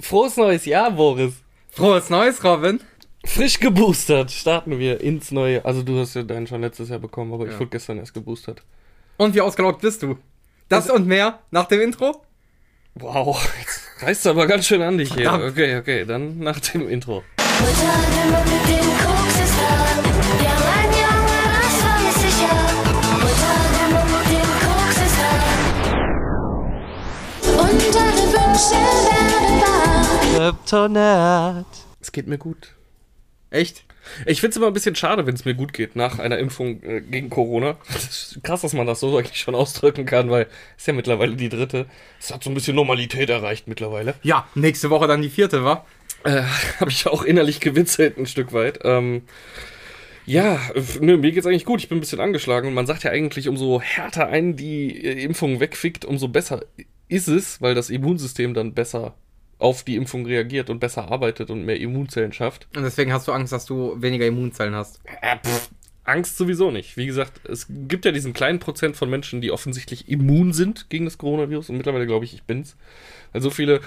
Frohes neues Jahr, Boris. Frohes Neues, Robin. Frisch geboostert starten wir ins neue. Also du hast ja deinen schon letztes Jahr bekommen, aber ich Ja. wurde gestern erst geboostert. Und wie ausgelaugt bist du? Das und mehr nach dem Intro? Wow, jetzt reißt du aber ganz schön an dich hier. Okay, okay, dann nach dem Intro. Kryptonat. Es geht mir gut. Echt? Ich finde es immer ein bisschen schade, wenn es mir gut geht nach einer Impfung äh, gegen Corona. Das ist krass, dass man das so eigentlich schon ausdrücken kann, weil es ja mittlerweile die dritte. Es hat so ein bisschen Normalität erreicht mittlerweile. Ja, nächste Woche dann die vierte, wa? Äh, Habe ich auch innerlich gewitzelt ein Stück weit. Ähm, ja, nö, mir geht's eigentlich gut. Ich bin ein bisschen angeschlagen und man sagt ja eigentlich, umso härter einen die äh, Impfung wegfickt, umso besser ist es, weil das Immunsystem dann besser auf die Impfung reagiert und besser arbeitet und mehr Immunzellen schafft. Und deswegen hast du Angst, dass du weniger Immunzellen hast. Äh, pff, Angst sowieso nicht. Wie gesagt, es gibt ja diesen kleinen Prozent von Menschen, die offensichtlich immun sind gegen das Coronavirus und mittlerweile glaube ich, ich bin's. Weil so viele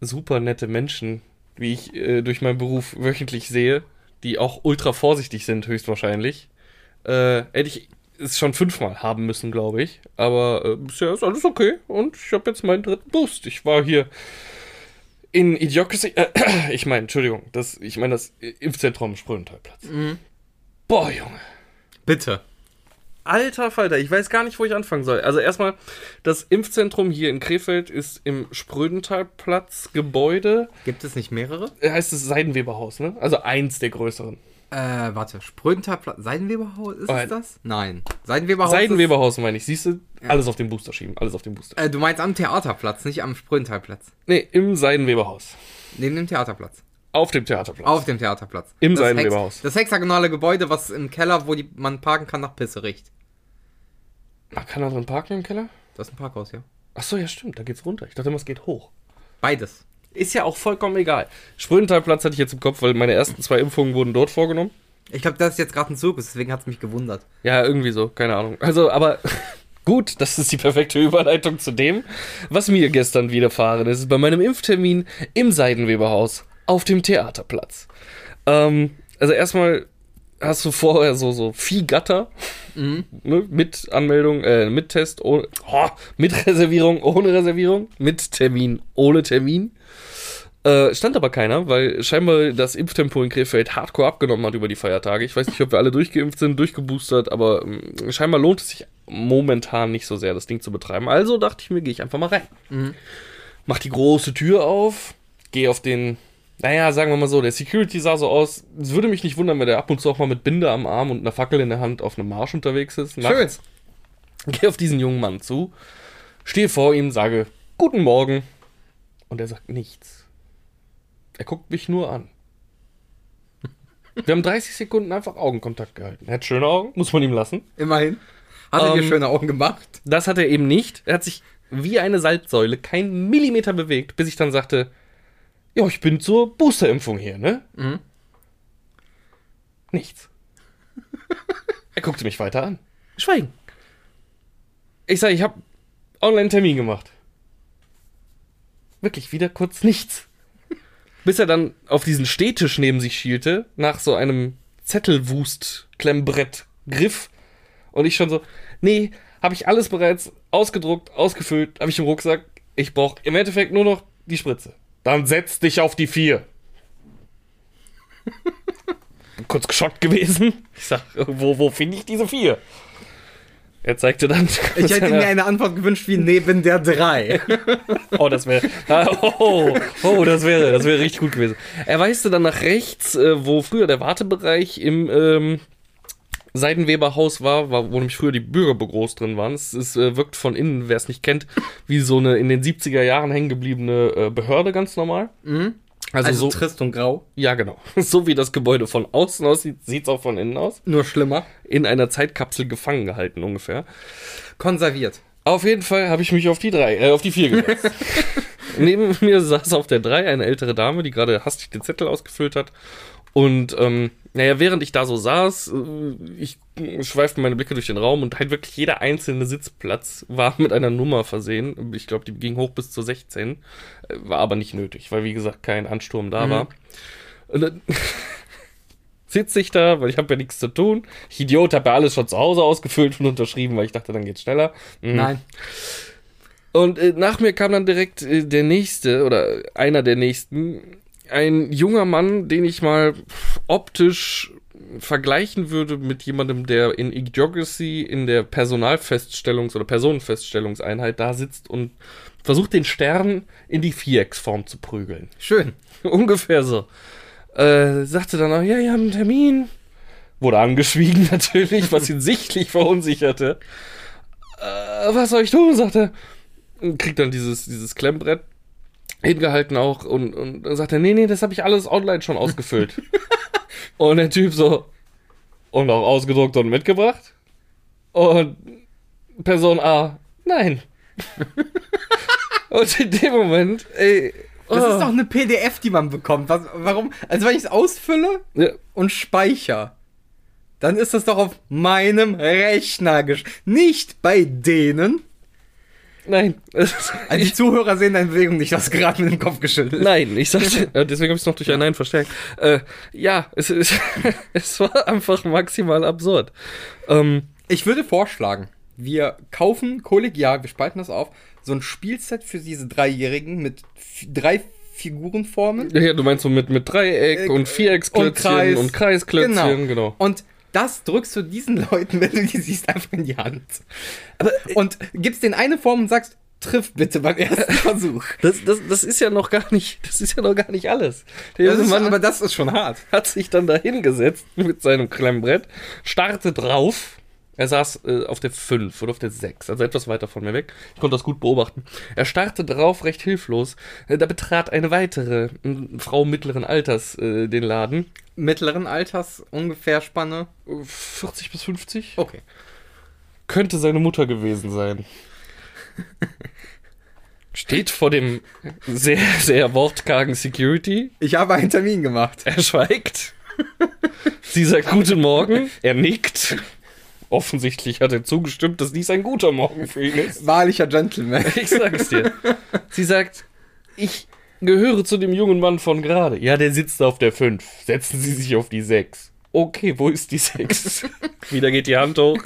super nette Menschen, wie ich äh, durch meinen Beruf wöchentlich sehe, die auch ultra vorsichtig sind, höchstwahrscheinlich, äh, hätte ich es schon fünfmal haben müssen, glaube ich. Aber äh, bisher ist alles okay und ich habe jetzt meinen dritten Boost. Ich war hier in Idiocracy, äh, ich meine, Entschuldigung, das, ich meine das Impfzentrum Sprödentalplatz. Boah, Junge. Bitte. Alter Falter, ich weiß gar nicht, wo ich anfangen soll. Also erstmal, das Impfzentrum hier in Krefeld ist im Sprödentalplatz Gebäude. Gibt es nicht mehrere? Äh, Heißt es Seidenweberhaus, ne? Also eins der größeren. Äh, warte. Sprödentalplatz. Seidenweberhaus ist Oh, es das? Nein. Seidenweberhaus. Seidenweberhaus meine ich. Siehst du? Alles auf den Booster schieben. Alles auf den Booster. Äh, du meinst am Theaterplatz, nicht am Sprödentalplatz. Nee, im Seidenweberhaus. Neben dem Theaterplatz. Auf dem Theaterplatz. Auf dem Theaterplatz. Im Das Seidenweberhaus. Hex- Das hexagonale Gebäude, was im Keller, wo die, man parken kann, nach Pisse riecht. Man kann da drin parken im Keller? Das ist ein Parkhaus, ja. Ach so, ja stimmt. Da geht's runter. Ich dachte immer, es geht hoch. Beides. Ist ja auch vollkommen egal. Sprödentalplatz hatte ich jetzt im Kopf, weil meine ersten zwei Impfungen wurden dort vorgenommen. Ich glaube, das ist jetzt gerade ein Zirkus, deswegen hat es mich gewundert. Ja, irgendwie so, keine Ahnung. Also, aber gut, das ist die perfekte Überleitung zu dem, was mir gestern widerfahren ist, bei meinem Impftermin im Seidenweberhaus auf dem Theaterplatz. Ähm, also erstmal hast du vorher so, so Viehgatter ne, mit Anmeldung, äh, mit Test, ohne, oh, mit Reservierung, ohne Reservierung, mit Termin, ohne Termin. Äh, stand aber keiner, weil scheinbar das Impftempo in Krefeld hardcore abgenommen hat über die Feiertage. Ich weiß nicht, ob wir alle durchgeimpft sind, durchgeboostert, aber ähm, scheinbar lohnt es sich momentan nicht so sehr, das Ding zu betreiben. Also dachte ich mir, gehe ich einfach mal rein. Mach die große Tür auf, gehe auf den, naja, sagen wir mal so, der Security sah so aus, es würde mich nicht wundern, wenn der ab und zu auch mal mit Binde am Arm und einer Fackel in der Hand auf einem Marsch unterwegs ist. Nachts. Gehe auf diesen jungen Mann zu, stehe vor ihm, sage, guten Morgen. Und er sagt nichts. Er guckt mich nur an. Wir haben 30 Sekunden einfach Augenkontakt gehalten. Er hat schöne Augen, muss man ihm lassen. Immerhin. Hat er dir Ähm, schöne Augen gemacht? Das hat er eben nicht. Er hat sich wie eine Salzsäule keinen Millimeter bewegt, bis ich dann sagte, ja, ich bin zur Boosterimpfung hier, ne? Mhm. Nichts. er guckte mich weiter an. Schweigen. Ich sage, ich habe online einen Termin gemacht. Wirklich wieder kurz nichts. Bis er dann auf diesen Stehtisch neben sich schielte, nach so einem Zettelwust-Klemmbrett-Griff. Und ich schon so, nee, habe ich alles bereits ausgedruckt, ausgefüllt, habe ich im Rucksack. Ich brauche im Endeffekt nur noch die Spritze. Dann setz dich auf die vier. Kurz geschockt gewesen. Ich sag, wo, wo finde ich diese vier? Er zeigte dann. Ich hätte mir eine Antwort gewünscht wie neben der 3. Oh, das wäre. Ah, oh, oh, das wäre, das wäre richtig gut gewesen. Er weiste dann nach rechts, äh, wo früher der Wartebereich im ähm, Seidenweberhaus war, war, wo nämlich früher die Bürgerbüros drin waren. Es, es äh, wirkt von innen, wer es nicht kennt, wie so eine in den 70er Jahren hängen gebliebene äh, Behörde, ganz normal. Also, Also so. trist und grau. Ja, genau. So wie das Gebäude von außen aussieht, sieht es auch von innen aus. Nur schlimmer. In einer Zeitkapsel gefangen gehalten ungefähr. Konserviert. Auf jeden Fall habe ich mich auf die drei, äh, auf die vier gesetzt. Neben mir saß auf der drei eine ältere Dame, die gerade hastig den Zettel ausgefüllt hat. Und ähm, naja, während ich da so saß, äh, ich schweifte meine Blicke durch den Raum und halt wirklich jeder einzelne Sitzplatz war mit einer Nummer versehen. Ich glaube, die ging hoch bis zur 16. Äh, War aber nicht nötig, weil wie gesagt kein Ansturm da war. Und dann sitze ich da, weil ich habe ja nichts zu tun. Ich Idiot, habe ja alles schon zu Hause ausgefüllt und unterschrieben, weil ich dachte, dann geht's schneller. Mhm. Nein. Und äh, nach mir kam dann direkt äh, der nächste oder einer der nächsten. Ein junger Mann, den ich mal optisch vergleichen würde mit jemandem, der in Idiocracy in der Personalfeststellungs- oder Personenfeststellungseinheit da sitzt und versucht, den Stern in die Vierecksform zu prügeln. Schön. Ungefähr so. Äh, sagte dann auch, ja, wir haben einen Termin. Wurde angeschwiegen natürlich, was ihn sichtlich verunsicherte. Äh, was soll ich tun? sagte er. Kriegt dann dieses, dieses Klemmbrett hingehalten auch und, und dann sagt er, nee, nee, das habe ich alles online schon ausgefüllt. und der Typ so, und auch ausgedruckt und mitgebracht? Und Person A, nein. und in dem Moment, ey, Das oh. ist doch eine PDF, die man bekommt. Was, warum? Also wenn ich es ausfülle Ja, und speichere, dann ist das doch auf meinem Rechner gesch... Nicht bei denen. Nein. Also die Zuhörer sehen deine Bewegung nicht, hast gerade mit dem Kopf geschüttelt. Nein, ich sagte, äh, deswegen habe ich es noch durch ein Nein verstärkt. Äh, ja, es, es, es war einfach maximal absurd. Ähm, Ich würde vorschlagen, wir kaufen kollegial, wir spalten das auf, so ein Spielset für diese Dreijährigen mit drei Figurenformen. ja, du meinst so mit, mit Dreieck Äh, und Vierecksklötzchen und, Kreisklötzchen, genau. Und das drückst du diesen Leuten, wenn du die siehst, einfach in die Hand. Aber, Und gibst denen eine Form und sagst, triff bitte beim ersten Versuch. Das, das, das ist ja noch gar nicht, das ist ja noch gar nicht alles. Der Das junge ist, Mann aber das ist schon hart. hat sich dann da hingesetzt mit seinem Klemmbrett, starrte drauf. Er saß äh, auf der 5 oder auf der 6, also etwas weiter von mir weg. Ich konnte das gut beobachten. Er starrte drauf, recht hilflos. Äh, da betrat eine weitere äh, Frau mittleren Alters äh, den Laden. Mittleren Alters, ungefähr Spanne. Äh, 40 bis 50? Okay. Könnte seine Mutter gewesen sein. Steht vor dem sehr, sehr wortkargen Security. Ich habe einen Termin gemacht. Er schweigt. Sie sagt Guten Morgen. Er nickt. Offensichtlich hat er zugestimmt, dass dies ein guter Morgen für ihn ist. Wahrlicher Gentleman. Ich sag's dir. Sie sagt, ich gehöre zu dem jungen Mann von gerade. Ja, der sitzt auf der 5. Setzen Sie sich auf die 6. Okay, wo ist die 6? Wieder geht die Hand hoch.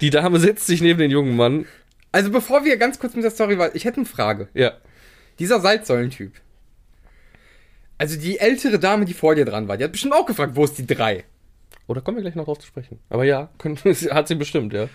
Die Dame setzt sich neben den jungen Mann. Also bevor wir ganz kurz mit der Story weiter, ich hätte eine Frage. Ja. Dieser Salzsäulentyp. Also die ältere Dame, die vor dir dran war, die hat bestimmt auch gefragt, wo ist die 3? Oder kommen wir gleich noch drauf zu sprechen. Aber ja, können, hat sie bestimmt, ja.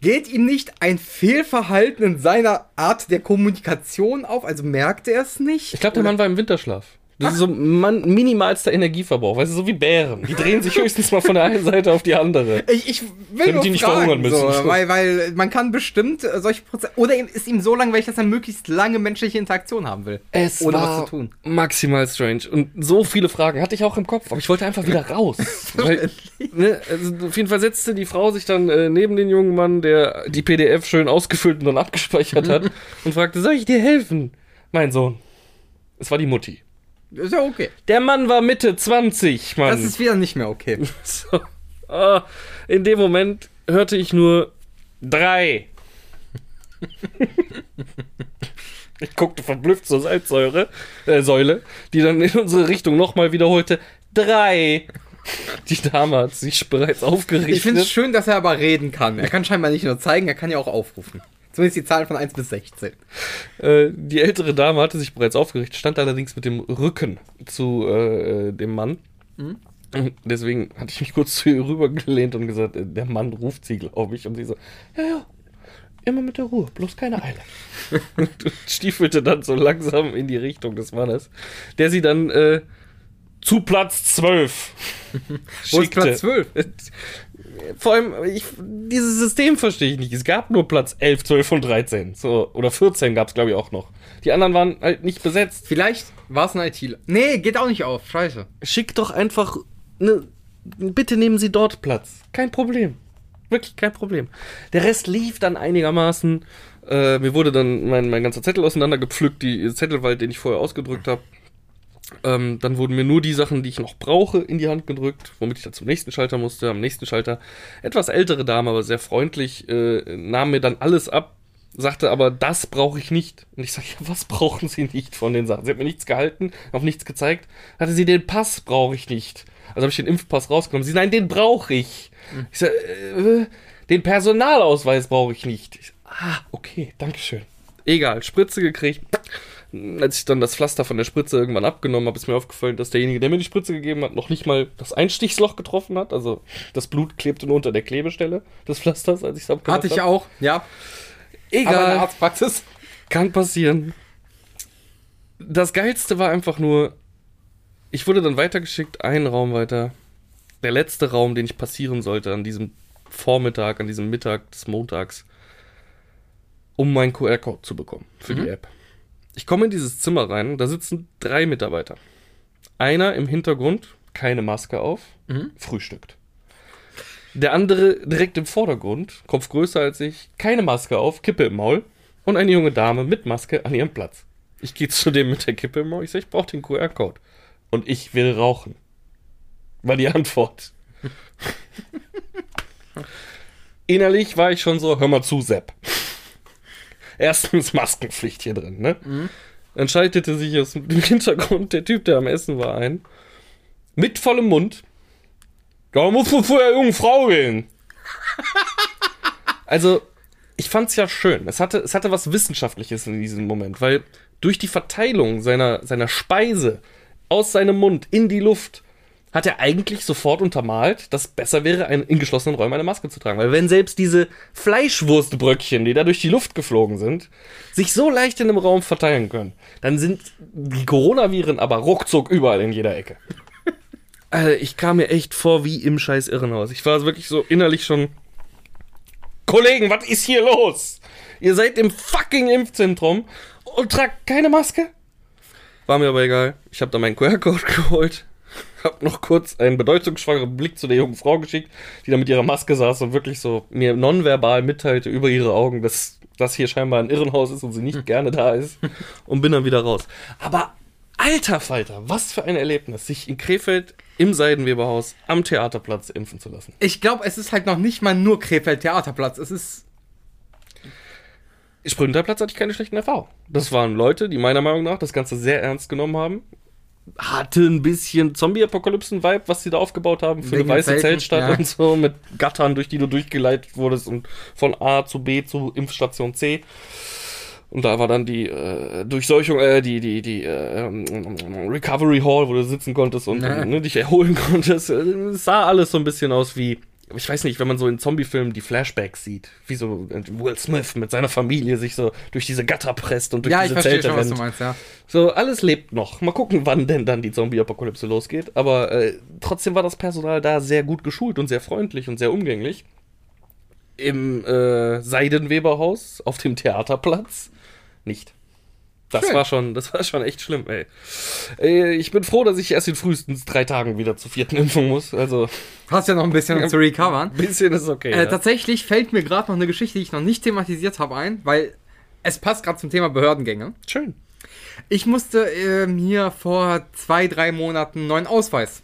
Geht ihm nicht ein Fehlverhalten in seiner Art der Kommunikation auf? Also merkt er es nicht? Ich glaube, der Mann war im Winterschlaf. Das ist so Mann, minimalster Energieverbrauch. Weißt du, so wie Bären. Die drehen sich höchstens mal von der einen Seite auf die andere. Ich, ich will Damit die nicht fragen, verhungern müssen. So, weil, weil man kann bestimmt äh, solche Prozesse... Oder ist ihm so langweilig, dass er möglichst lange menschliche Interaktion haben will. Es ohne war was zu tun. maximal strange. Und so viele Fragen hatte ich auch im Kopf, aber ich wollte einfach wieder raus. Weil, ne, also auf jeden Fall setzte die Frau sich dann äh, neben den jungen Mann, der die PDF schön ausgefüllt und dann abgespeichert hat, und fragte, soll ich dir helfen? Mein Sohn. Es war die Mutti. Ist ja okay. Der Mann war Mitte 20, Mann. Das ist wieder nicht mehr okay. So. Ah, in dem Moment hörte ich nur drei. ich guckte verblüfft zur Salzsäure, äh, Säule, die dann in unsere Richtung nochmal wiederholte. Drei. Die Dame hat sich bereits aufgerichtet. Ich finde es schön, dass er aber reden kann. Er kann scheinbar nicht nur zeigen, er kann ja auch aufrufen. Zumindest die Zahlen von 1 bis 16. Äh, die ältere Dame hatte sich bereits aufgerichtet, stand allerdings mit dem Rücken zu äh, dem Mann. Und Deswegen hatte ich mich kurz zu ihr rübergelehnt und gesagt, äh, der Mann ruft sie, glaube ich. Und sie so, ja, ja, immer mit der Ruhe, bloß keine Eile. und stiefelte dann so langsam in die Richtung des Mannes, der sie dann äh, zu Platz 12 Wo ist Platz 12? Vor allem, ich, dieses System verstehe ich nicht. Es gab nur Platz 11, 12 und 13. So, oder 14 gab es, glaube ich, auch noch. Die anderen waren halt nicht besetzt. Vielleicht war es ein ITler. Nee, geht auch nicht auf. Scheiße. Schickt doch einfach. Ne, bitte nehmen Sie dort Platz. Kein Problem. Wirklich kein Problem. Der Rest lief dann einigermaßen. Äh, mir wurde dann mein, mein ganzer Zettel auseinandergepflückt, die Zettelwald, den ich vorher ausgedrückt habe. Ähm, dann wurden mir nur die Sachen, die ich noch brauche, in die Hand gedrückt, womit ich dann zum nächsten Schalter musste. Am nächsten Schalter etwas ältere Dame, aber sehr freundlich, äh, nahm mir dann alles ab, sagte aber, das brauche ich nicht. Und ich sage, ja, was brauchen Sie nicht von den Sachen? Sie hat mir nichts gehalten, auf nichts gezeigt. Hatte sie den Pass brauche ich nicht. Also habe ich den Impfpass rausgenommen. Sie, nein, den brauche ich. Ich sage, äh, den Personalausweis brauche ich nicht. Ich, ah, okay, Dankeschön. Egal, Spritze gekriegt. Als ich dann das Pflaster von der Spritze irgendwann abgenommen habe, ist mir aufgefallen, dass derjenige, der mir die Spritze gegeben hat, noch nicht mal das Einstichsloch getroffen hat. Also das Blut klebte nur unter der Klebestelle des Pflasters, als ich es abgemacht Hatte ich hab. auch, ja. Egal. Aber in der Arztpraxis. Kann passieren. Das Geilste war einfach nur, ich wurde dann weitergeschickt, einen Raum weiter. Der letzte Raum, den ich passieren sollte an diesem Vormittag, an diesem Mittag des Montags, um meinen QR-Code zu bekommen für die App. Ich komme in dieses Zimmer rein, da sitzen drei Mitarbeiter. Einer im Hintergrund, keine Maske auf, frühstückt. Der andere direkt im Vordergrund, Kopf größer als ich, keine Maske auf, Kippe im Maul und eine junge Dame mit Maske an ihrem Platz. Ich gehe zu dem mit der Kippe im Maul, ich sage, ich brauche den QR-Code. Und ich will rauchen. War die Antwort. Innerlich war ich schon so, hör mal zu, Sepp. Erstens Maskenpflicht hier drin, ne? Dann schaltete sich aus dem Hintergrund der Typ, der am Essen war, ein. Mit vollem Mund. Da muss man vor der jungen Frau gehen. Also, ich fand's ja schön. Es hatte, es hatte was Wissenschaftliches in diesem Moment, weil durch die Verteilung seiner, seiner Speise aus seinem Mund in die Luft hat er eigentlich sofort untermalt, dass besser wäre, in geschlossenen Räumen eine Maske zu tragen. Weil wenn selbst diese Fleischwurstbröckchen, die da durch die Luft geflogen sind, sich so leicht in einem Raum verteilen können, dann sind die Coronaviren aber ruckzuck überall in jeder Ecke. Also ich kam mir echt vor wie im scheiß Irrenhaus. Ich war wirklich so innerlich schon. Kollegen, was ist hier los? Ihr seid im fucking Impfzentrum und tragt keine Maske? War mir aber egal. Ich habe da meinen QR-Code geholt. Hab noch kurz einen bedeutungsschwangeren Blick zu der jungen Frau geschickt, die da mit ihrer Maske saß und wirklich so mir nonverbal mitteilte über ihre Augen, dass das hier scheinbar ein Irrenhaus ist und sie nicht gerne da ist. Und bin dann wieder raus. Aber alter Falter, was für ein Erlebnis, sich in Krefeld im Seidenweberhaus am Theaterplatz impfen zu lassen. Ich glaube, es ist halt noch nicht mal nur Krefeld Theaterplatz. Es ist. Sprünterplatz hatte ich keine schlechten Erfahrungen. Das waren Leute, die meiner Meinung nach das Ganze sehr ernst genommen haben. Hatte ein bisschen Zombie-Apokalypsen-Vibe, was sie da aufgebaut haben für Wegen eine weiße Zelten, Zeltstadt ja. und so, mit Gattern, durch die du durchgeleitet wurdest und von A zu B zu Impfstation C. Und da war dann die äh, Durchseuchung, äh, die, die, die äh, Recovery Hall, wo du sitzen konntest und Ja. ne, dich erholen konntest. Es sah alles so ein bisschen aus wie, ich weiß nicht, wenn man so in Zombie-Filmen die Flashbacks sieht, wie so äh, Will Smith mit seiner Familie sich so durch diese Gatter presst und durch Ja, ich diese verstehe Zelte schon, was du rennt. meinst, ja. So, alles lebt noch. Mal gucken, wann denn dann die Zombie-Apokalypse losgeht. Aber äh, trotzdem war das Personal da sehr gut geschult und sehr freundlich und sehr umgänglich. Im äh, Seidenweberhaus auf dem Theaterplatz nicht. Das Schön. war schon, das war schon echt schlimm, ey. Äh, Ich bin froh, dass ich erst in frühestens drei Tagen wieder zur vierten Impfung muss. Also, Hast ja noch ein bisschen zu recovern. ein bisschen ist okay. Äh, ja. tatsächlich fällt mir gerade noch eine Geschichte, die ich noch nicht thematisiert habe, ein, weil es passt gerade zum Thema Behördengänge. Schön. Ich musste ähm, hier vor zwei, drei Monaten einen neuen Ausweis.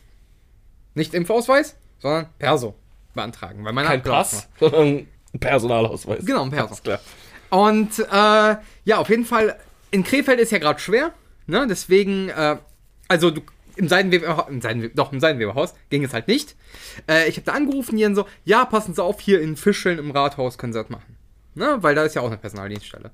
Nicht Impfausweis, sondern Perso beantragen. Weil mein Kein Pass, sondern ein Personalausweis. Genau, ein Perso. Alles klar. Und äh, ja, auf jeden Fall, in Krefeld ist ja gerade schwer, ne? Deswegen, äh, also du, im Seidenweber, im Seidenweber, doch, im Seidenweberhaus ging es halt nicht. Äh, ich habe da angerufen, die so, ja, passen Sie auf, hier in Fischeln im Rathaus können Sie das machen. Ne? Weil da ist ja auch eine Personaldienststelle.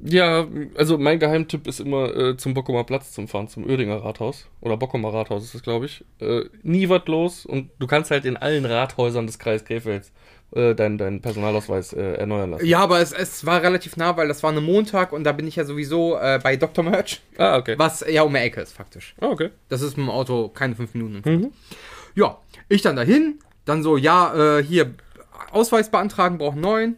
Ja, also mein Geheimtipp ist immer äh, zum Bockumer Platz zum Fahren, zum Oerdinger Rathaus. Oder Bockumer Rathaus ist es, glaube ich. Äh, nie was los und du kannst halt in allen Rathäusern des Kreis Krefelds äh, deinen deinen Personalausweis äh, erneuern lassen. Ja, aber es, es war relativ nah, weil das war eine Montag und da bin ich ja sowieso äh, bei Dr. Merch, Ah, okay. was ja um die Ecke ist faktisch. Ah, okay. Das ist mit dem Auto keine fünf Minuten. Mhm. Ja, ich dann dahin, dann so, ja, äh, hier Ausweis beantragen, brauchen neuen.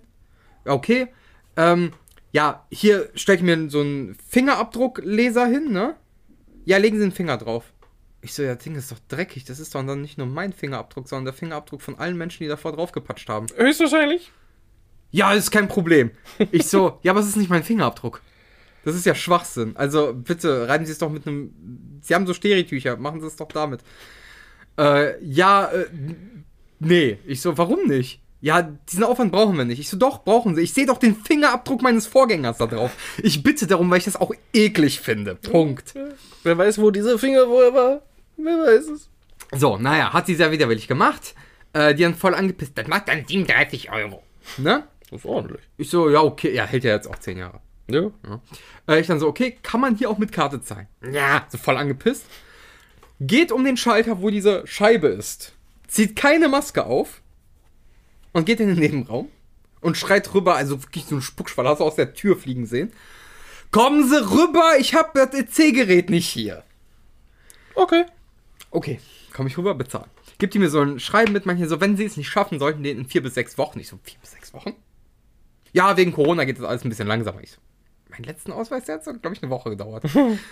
Ja, Okay. Ähm, ja, hier stelle ich mir so einen Fingerabdruckleser hin, ne? Ja, legen Sie den Finger drauf. Ich so, ja, das Ding ist doch dreckig. Das ist doch dann nicht nur mein Fingerabdruck, sondern der Fingerabdruck von allen Menschen, die davor draufgepatscht haben. Höchstwahrscheinlich. Ja, ist kein Problem. Ich so, ja, aber es ist nicht mein Fingerabdruck. Das ist ja Schwachsinn. Also bitte, reiben Sie es doch mit einem. Sie haben so Steritücher, machen Sie es doch damit. Äh, ja, äh, nee. Ich so, warum nicht? Ja, diesen Aufwand brauchen wir nicht. Ich so, doch, brauchen sie. Ich sehe doch den Fingerabdruck meines Vorgängers da drauf. Ich bitte darum, weil ich das auch eklig finde. Punkt. Wer weiß, wo diese Finger wohl war? Wer weiß es? So, naja, hat sie sehr widerwillig gemacht. Äh, die dann voll angepisst. Das macht dann 37 Euro. Ne? Das ist ordentlich. Ich so, ja, okay. Ja, hält ja jetzt auch 10 Jahre. Ja. Äh, ich dann so, okay, kann man hier auch mit Karte zahlen? Ja, so voll angepisst. Geht um den Schalter, wo diese Scheibe ist. Zieht keine Maske auf. Und geht in den Nebenraum. Und schreit rüber, also wirklich so ein Spuckschwall, hast du aus der Tür fliegen sehen. Kommen Sie rüber, ich hab das EC-Gerät nicht hier. Okay. Okay, komme ich rüber, bezahlen. Gibt die mir so ein Schreiben mit, manche so, wenn sie es nicht schaffen, sollten die in vier bis sechs Wochen. Ich so, vier bis sechs Wochen? Ja, wegen Corona geht das alles ein bisschen langsamer. Ich so, mein letzten Ausweis, der hat, glaube ich, eine Woche gedauert.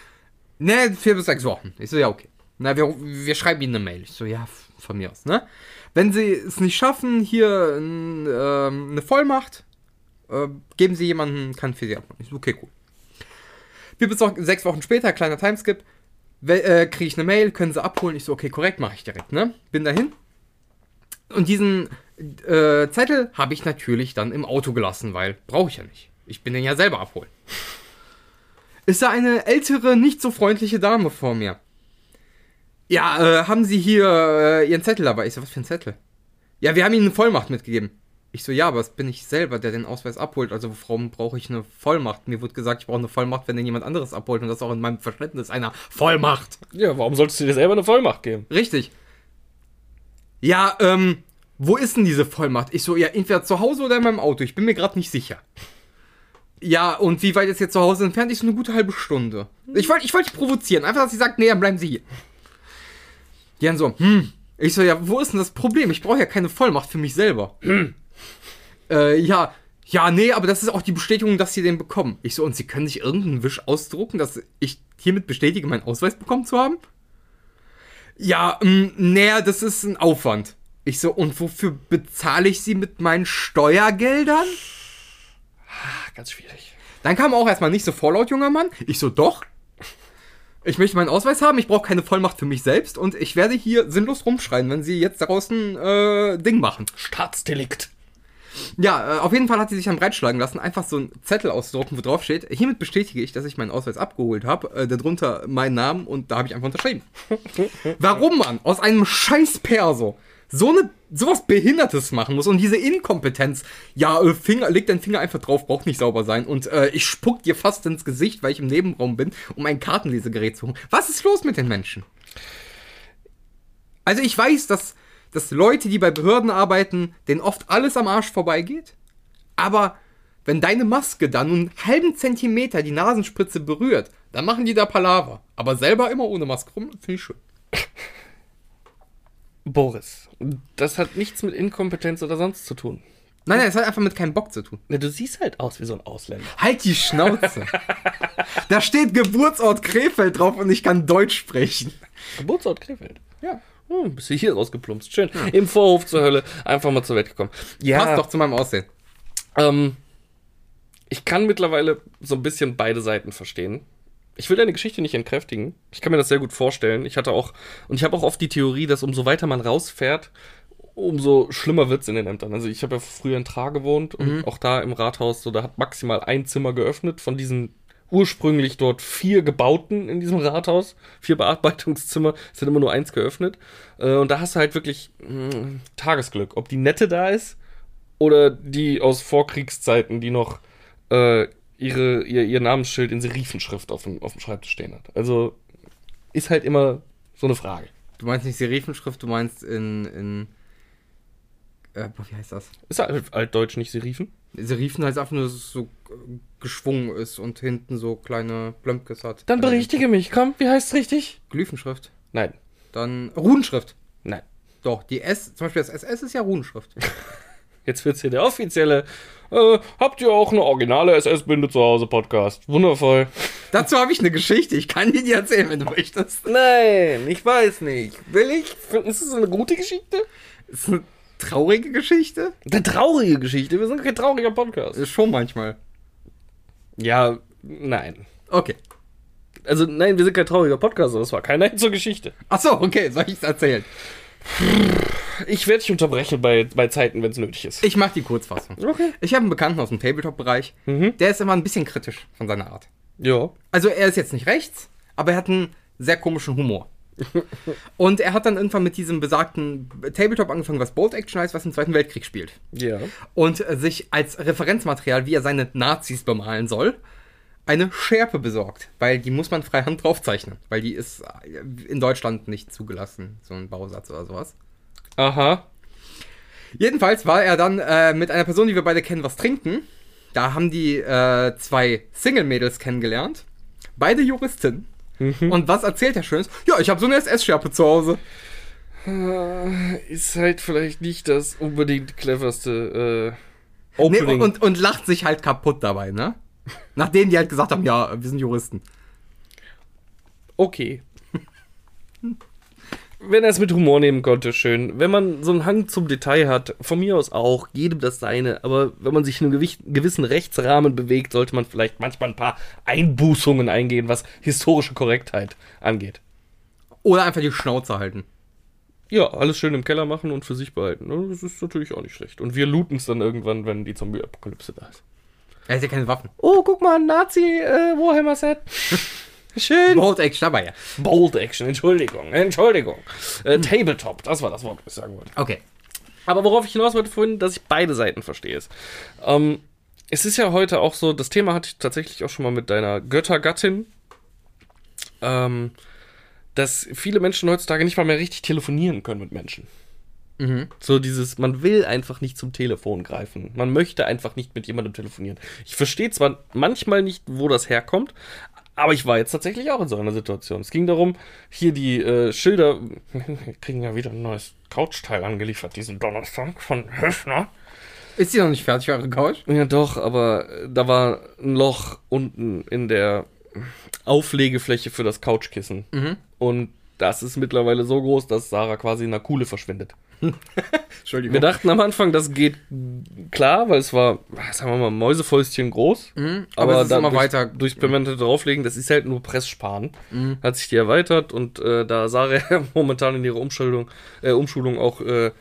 ne, vier bis sechs Wochen. Ich so, ja, okay. Na, wir, wir schreiben ihnen eine Mail. Ich so, ja, von mir aus, ne? Wenn sie es nicht schaffen, hier n, ähm, eine Vollmacht, äh, geben sie jemanden, kann für sie abmachen. Ich so, okay, cool. Wir bis auch sechs Wochen später, kleiner Timeskip, äh, kriege ich eine Mail, können sie abholen. Ich so, okay, korrekt, mache ich direkt, ne? Bin dahin. Und diesen äh, Zettel habe ich natürlich dann im Auto gelassen, weil brauche ich ja nicht. Ich bin den ja selber abholen. Ist da eine ältere, nicht so freundliche Dame vor mir. Ja, äh, haben Sie hier äh, Ihren Zettel dabei? Ich so, was für ein Zettel? Ja, wir haben Ihnen eine Vollmacht mitgegeben. Ich so, ja, aber es bin ich selber, der den Ausweis abholt. Also warum brauche ich eine Vollmacht? Mir wurde gesagt, ich brauche eine Vollmacht, wenn den jemand anderes abholt. Und das ist auch in meinem Verständnis einer Vollmacht. Ja, warum solltest du dir selber eine Vollmacht geben? Richtig. Ja, ähm, wo ist denn diese Vollmacht? Ich so, ja, entweder zu Hause oder in meinem Auto. Ich bin mir gerade nicht sicher. Ja, und wie weit ist jetzt zu Hause entfernt? Ich so eine gute halbe Stunde. Ich wollte ich wollte dich provozieren. Einfach, dass sie sagt, nee, dann bleiben Sie hier. Die dann so, hm. Ich so, ja, wo ist denn das Problem? Ich brauche ja keine Vollmacht für mich selber. Äh, ja, ja, nee, aber das ist auch die Bestätigung, dass sie den bekommen. Ich so, und sie können sich irgendeinen Wisch ausdrucken, dass ich hiermit bestätige, meinen Ausweis bekommen zu haben? Ja, ähm, naja, das ist ein Aufwand. Ich so, und wofür bezahle ich sie mit meinen Steuergeldern? Ah, ganz schwierig. Dann kam auch erstmal nicht so vorlaut, junger Mann. Ich so, doch. Ich möchte meinen Ausweis haben, ich brauche keine Vollmacht für mich selbst und ich werde hier sinnlos rumschreien, wenn sie jetzt daraus ein äh, Ding machen. Staatsdelikt. Ja, äh, auf jeden Fall hat sie sich dann breitschlagen lassen, einfach so einen Zettel ausdrucken, wo drauf steht, hiermit bestätige ich, dass ich meinen Ausweis abgeholt habe, äh, darunter meinen Namen und da habe ich einfach unterschrieben. Warum man aus einem scheiß Perso so eine sowas Behindertes machen muss und diese Inkompetenz, ja, äh, Finger, leg deinen Finger einfach drauf, braucht nicht sauber sein und äh, ich spuck dir fast ins Gesicht, weil ich im Nebenraum bin, um ein Kartenlesegerät zu holen. Was ist los mit den Menschen? Also ich weiß, dass, dass Leute, die bei Behörden arbeiten, denen oft alles am Arsch vorbeigeht. Aber wenn deine Maske dann einen halben Zentimeter die Nasenspitze berührt, dann machen die da Palaver. Aber selber immer ohne Maske rum, finde ich schön. Boris, das hat nichts mit Inkompetenz oder sonst zu tun. Nein, nein, es hat einfach mit keinem Bock zu tun. Ne, du siehst halt aus wie so ein Ausländer. Halt die Schnauze. da steht Geburtsort Krefeld drauf und ich kann Deutsch sprechen. Geburtsort Krefeld. Ja. Hm, bist du hier rausgeplumpst. Schön. Im Vorhof zur Hölle. Einfach mal zur Welt gekommen. Ja, Passt doch zu meinem Aussehen. Ähm, ich kann mittlerweile so ein bisschen beide Seiten verstehen. Ich will deine Geschichte nicht entkräftigen. Ich kann mir das sehr gut vorstellen. Ich hatte auch, und ich habe auch oft die Theorie, dass umso weiter man rausfährt, umso schlimmer wird's in den Ämtern. Also ich habe ja früher in Tra gewohnt und auch da im Rathaus, so da hat maximal ein Zimmer geöffnet von diesen ursprünglich dort vier gebauten in diesem Rathaus, vier Bearbeitungszimmer, es sind immer nur eins geöffnet. Äh, Und da hast du halt wirklich mh, Tagesglück, ob die nette da ist oder die aus Vorkriegszeiten, die noch äh, ihre, ihr, ihr Namensschild in Serifenschrift auf dem, auf dem Schreibtisch stehen hat. Also ist halt immer so eine Frage. Du meinst nicht Serifenschrift, du meinst in, in äh, wie heißt das? Ist halt altdeutsch nicht Serifen? Serifen heißt einfach nur, dass es so äh, geschwungen ist und hinten so kleine Blömkes hat. Dann berichtige mich, komm, wie heißt richtig? Glyphenschrift. Nein, Dann Runenschrift. nein. Doch, die S, zum Beispiel das SS ist ja Runenschrift. Jetzt wird's hier der offizielle. Äh, habt ihr auch eine originale SS-Binde zu Hause Podcast? Wundervoll. Dazu habe ich eine Geschichte, ich kann dir die erzählen, wenn du möchtest. Nein, ich weiß nicht. Will ich? Ist das eine gute Geschichte? Ist eine traurige Geschichte? Eine traurige Geschichte. Wir sind kein trauriger Podcast. Ist schon manchmal. Ja, nein. Okay. Also, nein, wir sind kein trauriger Podcast, das war kein Nein zur Geschichte. Ach so, okay, soll ich es erzählen? Ich werde dich unterbrechen bei, bei Zeiten, wenn es nötig ist. Ich mach die Kurzfassung. Okay. Ich habe einen Bekannten aus dem Tabletop-Bereich, der ist immer ein bisschen kritisch von seiner Art. Ja. Also er ist jetzt nicht rechts, aber er hat einen sehr komischen Humor. Und er hat dann irgendwann mit diesem besagten Tabletop angefangen, was Bolt Action heißt, was im Zweiten Weltkrieg spielt. Ja. Und äh, sich als Referenzmaterial, wie er seine Nazis bemalen soll, eine Schärpe besorgt. Weil die muss man freihand draufzeichnen. Weil die ist äh, in Deutschland nicht zugelassen, so ein Bausatz oder sowas. Aha. Jedenfalls war er dann äh, mit einer Person, die wir beide kennen, was trinken. Da haben die äh, zwei Single-Mädels kennengelernt. Beide Juristen. Und was erzählt er Schönes? Ja, ich habe so eine SS-Schärpe zu Hause. Ist halt vielleicht nicht das unbedingt cleverste äh, Nee, Opening. und, und lacht sich halt kaputt dabei, ne? Nachdem die halt gesagt haben, ja, wir sind Juristen. okay. Wenn er es mit Humor nehmen konnte, schön. Wenn man so einen Hang zum Detail hat, von mir aus auch, jedem das seine. Aber wenn man sich in einem gewissen Rechtsrahmen bewegt, sollte man vielleicht manchmal ein paar Einbußungen eingehen, was historische Korrektheit angeht. Oder einfach die Schnauze halten. Ja, alles schön im Keller machen und für sich behalten. ne? Das ist natürlich auch nicht schlecht. Und wir looten es dann irgendwann, wenn die Zombie-Apokalypse da ist. Er hat ja keine Waffen. Oh, guck mal, ein Nazi-Warhammer-Set. Schön. Bolt Action dabei, ja. Bold Action, Entschuldigung, Entschuldigung. Äh, Tabletop, das war das Wort, was ich sagen wollte. Okay. Aber worauf ich hinaus wollte vorhin, dass ich beide Seiten verstehe. Ist. Ähm, es ist ja heute auch so, das Thema hatte ich tatsächlich auch schon mal mit deiner Göttergattin, ähm, dass viele Menschen heutzutage nicht mal mehr richtig telefonieren können mit Menschen. So dieses, man will einfach nicht zum Telefon greifen. Man möchte einfach nicht mit jemandem telefonieren. Ich verstehe zwar manchmal nicht, wo das herkommt, aber ich war jetzt tatsächlich auch in so einer Situation. Es ging darum, hier die äh, Schilder, wir kriegen ja wieder ein neues Couchteil angeliefert, diesen Donnerstag von Höfner. Ist die noch nicht fertig, eure Couch? Ja, doch, aber äh, da war ein Loch unten in der Auflegefläche für das Couchkissen. Und das ist mittlerweile so groß, dass Sarah quasi in einer Kuhle verschwindet. Entschuldigung. Wir dachten am Anfang, das geht klar, weil es war, sagen wir mal, Mäusefäustchen groß. Mhm, aber es ist da immer durch, weiter- Durchs permanente drauflegen, das ist halt nur Presssparen. Hat sich die erweitert und äh, da Sarah momentan in ihrer Umschulung, äh, Umschulung auch äh,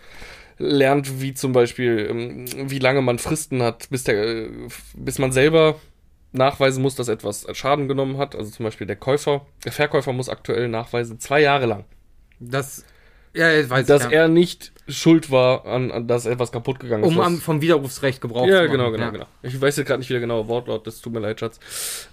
lernt, wie zum Beispiel, ähm, wie lange man Fristen hat, bis, der, bis man selber nachweisen muss, dass etwas Schaden genommen hat. Also zum Beispiel der Käufer, der Verkäufer muss aktuell nachweisen, zwei Jahre lang, Das. Ja, ich weiß dass ich, ja. er nicht schuld war, an, an dass etwas kaputt gegangen ist. Um was- am, vom Widerrufsrecht Gebrauch ja, zu machen. genau, genau, ja. genau. Ich weiß jetzt gerade nicht, wie der genaue Wortlaut ist. Tut mir leid, Schatz.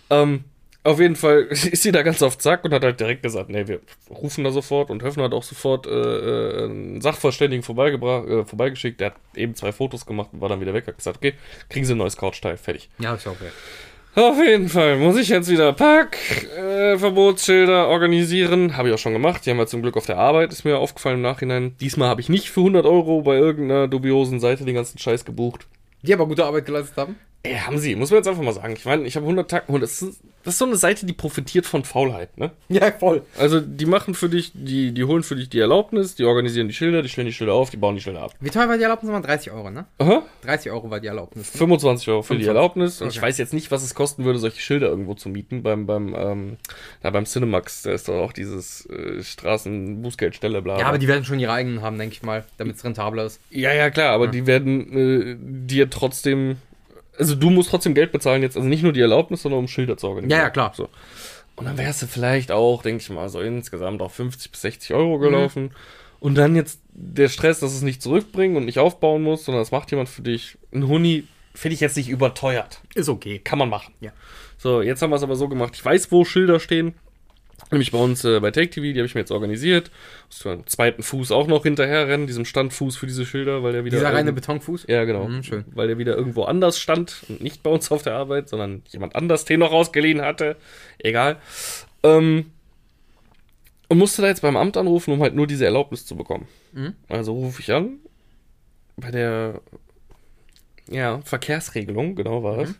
Ähm, auf jeden Fall ist sie da ganz auf Zack und hat halt direkt gesagt, nee, wir rufen da sofort. Und Höfner hat auch sofort äh, äh, einen Sachverständigen vorbeigebracht, äh, vorbeigeschickt. Der hat eben zwei Fotos gemacht und war dann wieder weg. Hat gesagt, okay, kriegen Sie ein neues Couchteil, fertig. Ja, ist okay. Auf jeden Fall muss ich jetzt wieder Pack, äh, organisieren. Habe ich auch schon gemacht. Die haben wir zum Glück auf der Arbeit, ist mir aufgefallen im Nachhinein. Diesmal habe ich nicht für 100 Euro bei irgendeiner dubiosen Seite den ganzen Scheiß gebucht. Die aber gute Arbeit geleistet haben. Ey, haben sie, muss man jetzt einfach mal sagen. Ich meine, ich habe 100 Tage. Das ist, das ist so eine Seite, die profitiert von Faulheit, ne? Ja, voll. Also, die machen für dich, die, die holen für dich die Erlaubnis, die organisieren die Schilder, die stellen die Schilder auf, die bauen die Schilder ab. Wie teuer war die Erlaubnis? War 30 Euro, ne? Aha. 30 Euro war die Erlaubnis. Ne? 25 Euro für die 25. Erlaubnis. Und ich Okay. weiß jetzt nicht, was es kosten würde, solche Schilder irgendwo zu mieten. Beim, beim, ähm, da beim Cinemax, da ist doch auch dieses äh, Straßen-Bußgeldstelle, bla. Ja, aber die werden schon ihre eigenen haben, denke ich mal, damit es rentabler ist. Ja, ja, klar, aber die werden äh, dir trotzdem. Also du musst trotzdem Geld bezahlen jetzt, also nicht nur die Erlaubnis, sondern um Schilder zu organisieren. Ja, ja, klar. So. Und dann wärst du vielleicht auch, denke ich mal, so insgesamt auf 50 bis 60 Euro gelaufen. Und dann jetzt der Stress, dass es nicht zurückbringen und nicht aufbauen muss, sondern das macht jemand für dich. Ein Huni finde ich jetzt nicht überteuert. Ist okay. Kann man machen. Ja. So, jetzt haben wir es aber so gemacht. Ich weiß, wo Schilder stehen. Nämlich bei uns äh, bei Take TV, die habe ich mir jetzt organisiert. Muss einen zweiten Fuß auch noch hinterher rennen, diesem Standfuß für diese Schilder, weil der wieder. Dieser reine Betonfuß? Ja, genau. Mhm, schön. Weil der wieder irgendwo anders stand und nicht bei uns auf der Arbeit, sondern jemand anders den noch ausgeliehen hatte. Egal. Ähm, und musste da jetzt beim Amt anrufen, um halt nur diese Erlaubnis zu bekommen. Mhm. Also rufe ich an. Bei der ja, Verkehrsregelung, genau war es.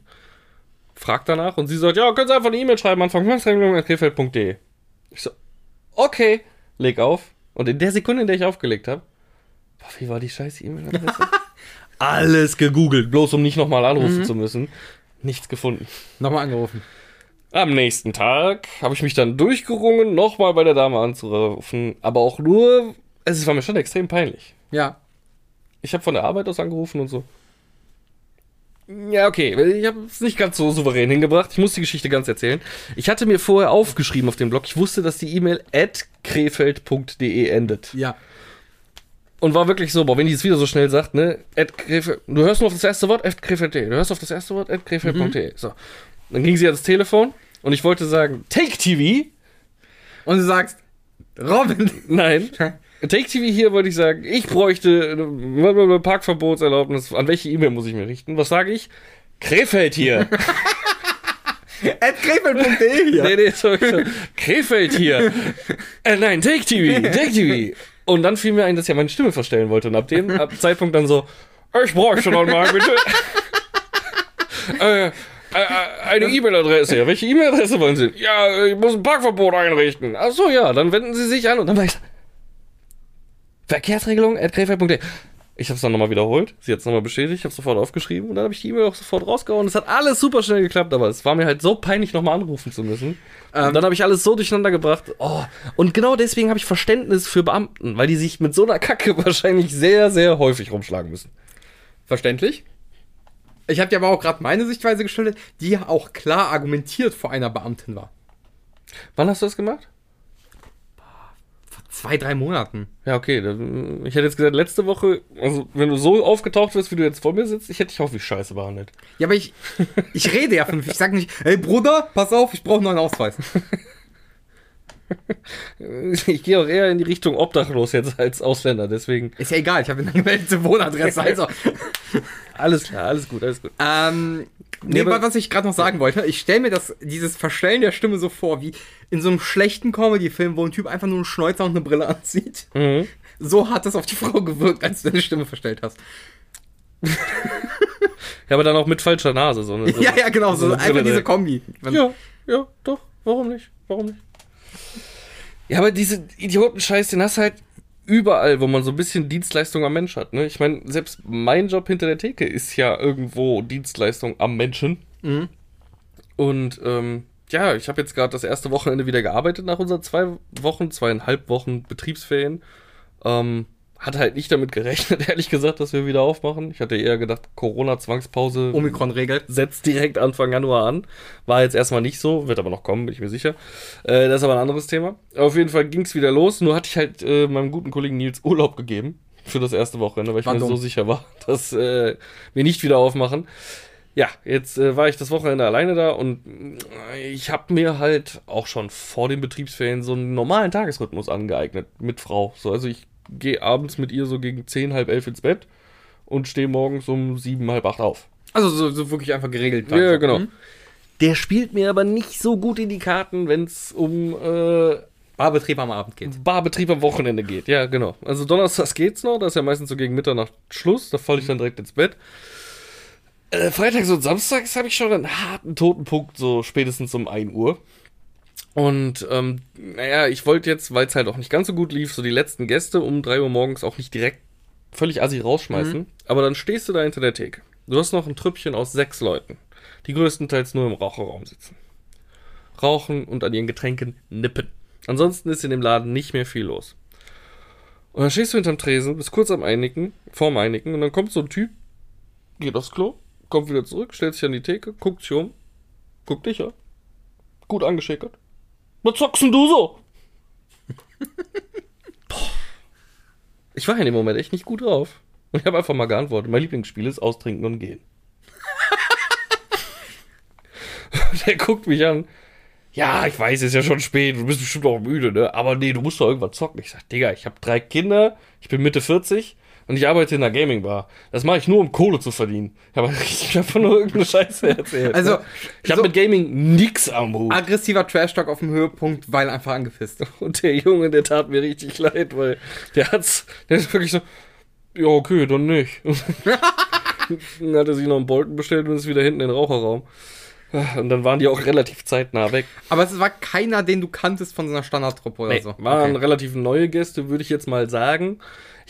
Frag danach und sie sagt, ja, können Sie einfach eine E-Mail schreiben an verkehrsregelung.krefeld.de. Ich so, okay, leg auf. Und in der Sekunde, in der ich aufgelegt habe, wie war die scheiß E-Mail-Adresse? Alles gegoogelt, bloß um nicht nochmal anrufen zu müssen. Nichts gefunden. Nochmal angerufen. Am nächsten Tag habe ich mich dann durchgerungen, nochmal bei der Dame anzurufen, aber auch nur, es war mir schon extrem peinlich. Ja. Ich habe von der Arbeit aus angerufen und so. Ja, okay, ich habe es nicht ganz so souverän hingebracht. Ich muss die Geschichte ganz erzählen. Ich hatte mir vorher aufgeschrieben auf dem Blog, ich wusste, dass die E-Mail at krefeld.de endet. Ja. Und war wirklich so, boah, wenn die es wieder so schnell sagt, ne, at Krefeld, du hörst nur auf das erste Wort, at krefeld.de, du hörst auf das erste Wort, at krefeld.de. So. Dann ging sie ans Telefon und ich wollte sagen, Take TV. Und du sagst, Robin. Nein. Take TV hier wollte ich sagen, ich bräuchte eine Parkverbotserlaubnis. An welche E-Mail muss ich mir richten? Was sage ich? Krefeld hier. At krefeld.de hier. Nee, nee, sorry, sorry. Krefeld hier. Äh, nein, Take TV, Take TV. Und dann fiel mir ein, dass ich meine Stimme verstellen wollte. Und ab dem ab Zeitpunkt dann so, ich bräuchte noch mal bitte. äh, äh, eine E-Mail-Adresse. Ja, welche E-Mail-Adresse wollen Sie? Ja, ich muss ein Parkverbot einrichten. Ach so, ja, dann wenden Sie sich an. Und dann war ich, Verkehrsregelung at krefeld.de. Ich habe es dann nochmal wiederholt. Sie hat es nochmal bestätigt. Ich habe sofort aufgeschrieben und dann habe ich die E-Mail auch sofort rausgehauen. Es hat alles super schnell geklappt, aber es war mir halt so peinlich, nochmal anrufen zu müssen. und dann habe ich alles so durcheinander gebracht. Oh. Und genau deswegen habe ich Verständnis für Beamten, weil die sich mit so einer Kacke wahrscheinlich sehr, sehr häufig rumschlagen müssen. Verständlich. Ich habe dir aber auch gerade meine Sichtweise geschildert, die ja auch klar argumentiert vor einer Beamtin war. Wann hast du das gemacht? Zwei, drei Monaten. Ja, okay. Ich hätte jetzt gesagt, letzte Woche, also wenn du so aufgetaucht wirst, wie du jetzt vor mir sitzt, ich hätte dich auch wie scheiße behandelt. Ja, aber ich, ich rede ja fünf. Ich sag nicht, hey Bruder, pass auf, ich brauche einen neuen Ausweis. Ich gehe auch eher in die Richtung obdachlos jetzt als Ausländer, deswegen Ist ja egal, ich habe eine gemeldete Wohnadresse. Also, alles klar, alles gut, alles gut. ähm, nee, aber- was ich gerade noch sagen wollte, ich stelle mir das, dieses Verstellen der Stimme so vor, wie in so einem schlechten Comedy-Film, wo ein Typ einfach nur einen Schnäuzer und eine Brille anzieht. Mhm. So hat das auf die Frau gewirkt, als du deine Stimme verstellt hast. Ja, aber dann auch mit falscher Nase. So eine, so ja, ja, genau, so, eine einfach Brille diese. Kombi. Ja, ja, doch. Warum nicht? Warum nicht? Ja, aber diese Idioten-Scheiß, den hast du halt überall, wo man so ein bisschen Dienstleistung am Mensch hat. Ne? Ich meine, selbst mein Job hinter der Theke ist ja irgendwo Dienstleistung am Menschen. Mhm. Und ähm, ja, ich habe jetzt gerade das erste Wochenende wieder gearbeitet nach unseren zwei Wochen, zweieinhalb Wochen Betriebsferien. Ähm, hatte halt nicht damit gerechnet, ehrlich gesagt, dass wir wieder aufmachen. Ich hatte eher gedacht, Corona-Zwangspause Omikron regelt. setzt direkt Anfang Januar an. War jetzt erstmal nicht so, wird aber noch kommen, bin ich mir sicher. Äh, das ist aber ein anderes Thema. Auf jeden Fall ging es wieder los. Nur hatte ich halt äh, meinem guten Kollegen Nils Urlaub gegeben für das erste Wochenende, weil ich War mir dumm. so sicher war, dass äh, wir nicht wieder aufmachen. Ja, jetzt äh, war ich das Wochenende alleine da und äh, ich habe mir halt auch schon vor den Betriebsferien so einen normalen Tagesrhythmus angeeignet mit Frau. So, also ich gehe abends mit ihr so gegen 10, halb elf ins Bett und stehe morgens um sieben, halb acht auf. Also so, so wirklich einfach geregelt. Ja, einfach. genau. Mhm. Der spielt mir aber nicht so gut in die Karten, wenn es um äh, Barbetrieb am Abend geht. Barbetrieb am Wochenende geht. Ja, genau. Also donnerstags geht's noch, da ist ja meistens so gegen Mitternacht Schluss, da falle ich dann direkt ins Bett. Äh, Freitags und Samstags habe ich schon einen harten Totenpunkt, so spätestens um 1 Uhr. Und ähm, naja, ich wollte jetzt, weil es halt auch nicht ganz so gut lief, so die letzten Gäste um 3 Uhr morgens auch nicht direkt völlig assi rausschmeißen. Aber dann stehst du da hinter der Theke. Du hast noch ein Trüppchen aus sechs Leuten, die größtenteils nur im Raucherraum sitzen. Rauchen und an ihren Getränken nippen. Ansonsten ist in dem Laden nicht mehr viel los. Und dann stehst du hinterm Tresen, bist kurz am Einigen, vorm Einigen, und dann kommt so ein Typ, geht aufs Klo, kommt wieder zurück, stellt sich an die Theke, guckt sich um, guckt dich an, gut angeschickert. Was zockst denn du so? Ich war in dem Moment echt nicht gut drauf. Und ich habe einfach mal geantwortet, mein Lieblingsspiel ist Austrinken und Gehen. Der guckt mich an. Ja, ich weiß, es ist ja schon spät, du bist bestimmt auch müde, ne? Aber nee, du musst doch irgendwas zocken. Ich sag, Digga, ich habe drei Kinder, ich bin Mitte 40 und ich arbeite in einer Gaming-Bar. Das mache ich nur, um Kohle zu verdienen. Aber ich habe einfach nur irgendeine Scheiße erzählt. Also, ne? ich habe so- mit Gaming nix am Hut. Aggressiver Trash-Talk auf dem Höhepunkt, weil einfach angepisst. Und der Junge, der tat mir richtig leid, weil der hat's, der ist wirklich so, ja, okay, dann nicht. dann hat er sich noch einen Bolton bestellt und ist wieder hinten in den Raucherraum. Und dann waren die auch relativ zeitnah weg. Aber es war keiner, den du kanntest von so einer Standardtruppe oder Nee, so. waren Okay. relativ neue Gäste, würde ich jetzt mal sagen.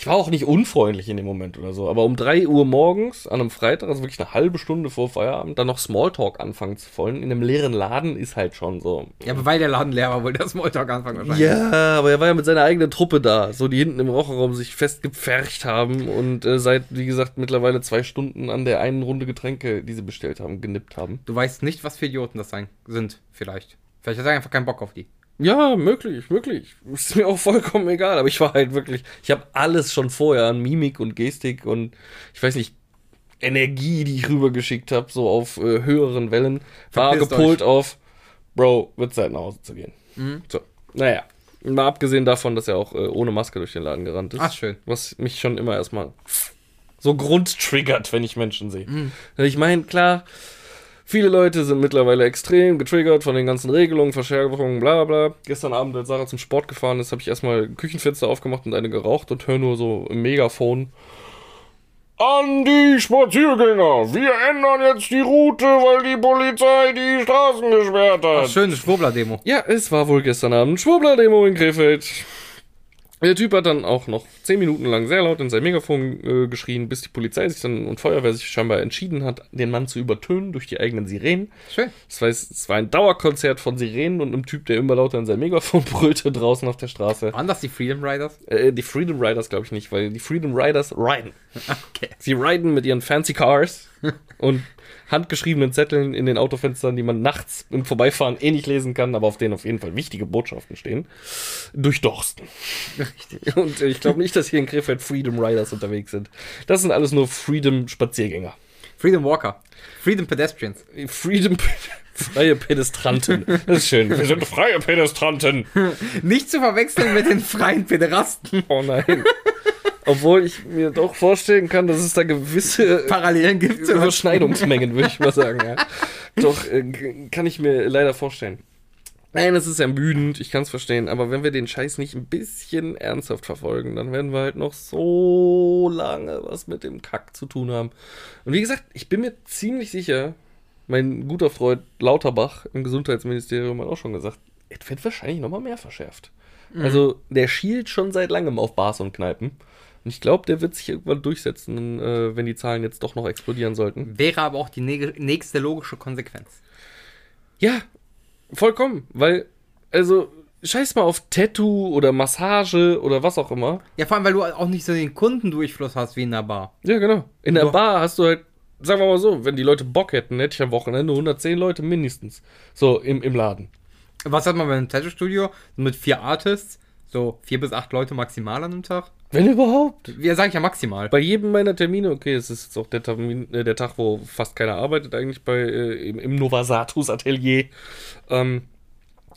Ich war auch nicht unfreundlich in dem Moment oder so, aber um 3 Uhr morgens an einem Freitag, also wirklich eine halbe Stunde vor Feierabend, dann noch Smalltalk anfangen zu wollen in einem leeren Laden ist halt schon so. Ja, aber weil der Laden leer war, wollte der Smalltalk anfangen wahrscheinlich. Ja, aber er war ja mit seiner eigenen Truppe da, so die hinten im Raucherraum sich festgepfercht haben und äh, seit, wie gesagt, mittlerweile zwei Stunden an der einen Runde Getränke, die sie bestellt haben, genippt haben. Du weißt nicht, was für Idioten das sein sind, vielleicht. Vielleicht hat er einfach keinen Bock auf die. Ja, möglich, möglich. Ist mir auch vollkommen egal, aber ich war halt wirklich, ich habe alles schon vorher an Mimik und Gestik und ich weiß nicht, Energie, die ich rübergeschickt habe, so auf äh, höheren Wellen, war Verpisst gepolt auf, Bro, wird Zeit nach Hause zu gehen. So, naja. Mal abgesehen davon, dass er auch äh, ohne Maske durch den Laden gerannt ist. Ach, schön. Was mich schon immer erstmal so grundtriggert, wenn ich Menschen sehe. Ich meine, klar, viele Leute sind mittlerweile extrem getriggert von den ganzen Regelungen, Verschärfungen, bla bla. Gestern Abend, als Sarah zum Sport gefahren ist, habe ich erstmal Küchenfenster aufgemacht und eine geraucht und höre nur so im Megafon. An die Spaziergänger, wir ändern jetzt die Route, weil die Polizei die Straßen gesperrt hat. Ach, schöne Schwurbler-Demo. Ja, es war wohl gestern Abend Schwurbler-Demo in Krefeld. Der Typ hat dann auch noch zehn Minuten lang sehr laut in sein Megafon äh, geschrien, bis die Polizei sich dann und Feuerwehr sich scheinbar entschieden hat, den Mann zu übertönen durch die eigenen Sirenen. Schön. Das heißt, es war ein Dauerkonzert von Sirenen und einem Typ, der immer lauter in sein Megafon brüllte draußen auf der Straße. Waren das die Freedom Riders? Äh, die Freedom Riders glaube ich nicht, weil die Freedom Riders riden. Okay. Sie riden mit ihren fancy Cars und handgeschriebenen Zetteln in den Autofenstern, die man nachts im Vorbeifahren eh nicht lesen kann, aber auf denen auf jeden Fall wichtige Botschaften stehen, durchdursten. Richtig. Und ich glaube nicht, dass hier in Krefeld Freedom Riders unterwegs sind. Das sind alles nur Freedom Spaziergänger. Freedom Walker. Freedom Pedestrians. Freedom freie Pedestranten. Das ist schön. Wir sind freie Pedestranten. Nicht zu verwechseln mit den freien Pederasten. Oh nein. Obwohl ich mir doch vorstellen kann, dass es da gewisse Parallelen gibt. Überschneidungsmengen, würde ich mal sagen. Ja. Doch, äh, kann ich mir leider vorstellen. Nein, es ist ermüdend, ich kann es verstehen, aber wenn wir den Scheiß nicht ein bisschen ernsthaft verfolgen, dann werden wir halt noch so lange was mit dem Kack zu tun haben. Und wie gesagt, ich bin mir ziemlich sicher, mein guter Freund Lauterbach im Gesundheitsministerium hat auch schon gesagt, es wird wahrscheinlich nochmal mehr verschärft. Also der schielt schon seit langem auf Bars und Kneipen. Und ich glaube, der wird sich irgendwann durchsetzen, äh, wenn die Zahlen jetzt doch noch explodieren sollten. Wäre aber auch die nächste logische Konsequenz. Ja, vollkommen. Weil, also, scheiß mal auf Tattoo oder Massage oder was auch immer. Ja, vor allem, weil du auch nicht so den Kundendurchfluss hast wie in der Bar. Ja, genau. In der Doch. Bar hast du halt, sagen wir mal so, wenn die Leute Bock hätten, hätte ich am Wochenende 110 Leute mindestens. So, im, im Laden. Was hat man bei einem Tattoo-Studio mit vier Artists? So vier bis acht Leute maximal an einem Tag? Wenn überhaupt. Ja, sag ich ja maximal. Bei jedem meiner Termine, okay, es ist jetzt auch der, Termin, äh, der Tag, wo fast keiner arbeitet, eigentlich bei äh, im, im Novasatus Atelier. Ähm,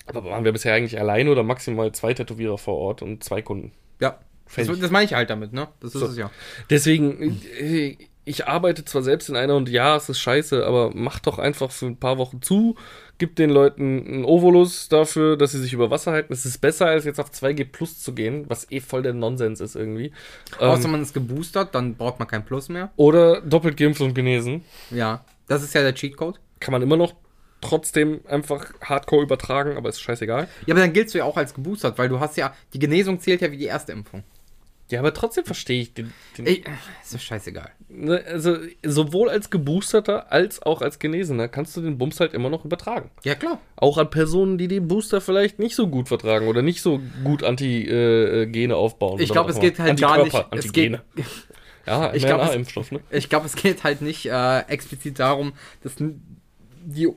aber waren wir bisher eigentlich alleine oder maximal zwei Tätowierer vor Ort und zwei Kunden. Ja. Das, das meine ich halt damit, ne? Das ist So. es ja. Deswegen, äh, ich arbeite zwar selbst in einer und ja, es ist scheiße, aber mach doch einfach für ein paar Wochen zu, gib den Leuten einen Ovolus dafür, dass sie sich über Wasser halten. Es ist besser, als jetzt auf 2G Plus zu gehen, was eh voll der Nonsens ist irgendwie. Außer Ähm, man ist geboostert, dann braucht man kein Plus mehr. oder doppelt geimpft und genesen. Ja. Das ist ja der Cheatcode. Kann man immer noch trotzdem einfach hardcore übertragen, aber ist scheißegal. Ja, aber dann giltst du ja auch als geboostert, weil du hast ja, die Genesung zählt ja wie die erste Impfung. Ja, aber trotzdem verstehe ich den. den Ey, ist doch scheißegal. Ne, also, sowohl als Geboosterter als auch als Genesener kannst du den Bums halt immer noch übertragen. Ja, klar. Auch an Personen, die den Booster vielleicht nicht so gut vertragen oder nicht so gut Antigene aufbauen. Ich glaube, was es geht halt gar nicht. Antikörper, Es geht, Antigene. Ja, Ich glaub, es- ne? ich glaube, es geht halt nicht äh, explizit darum, dass die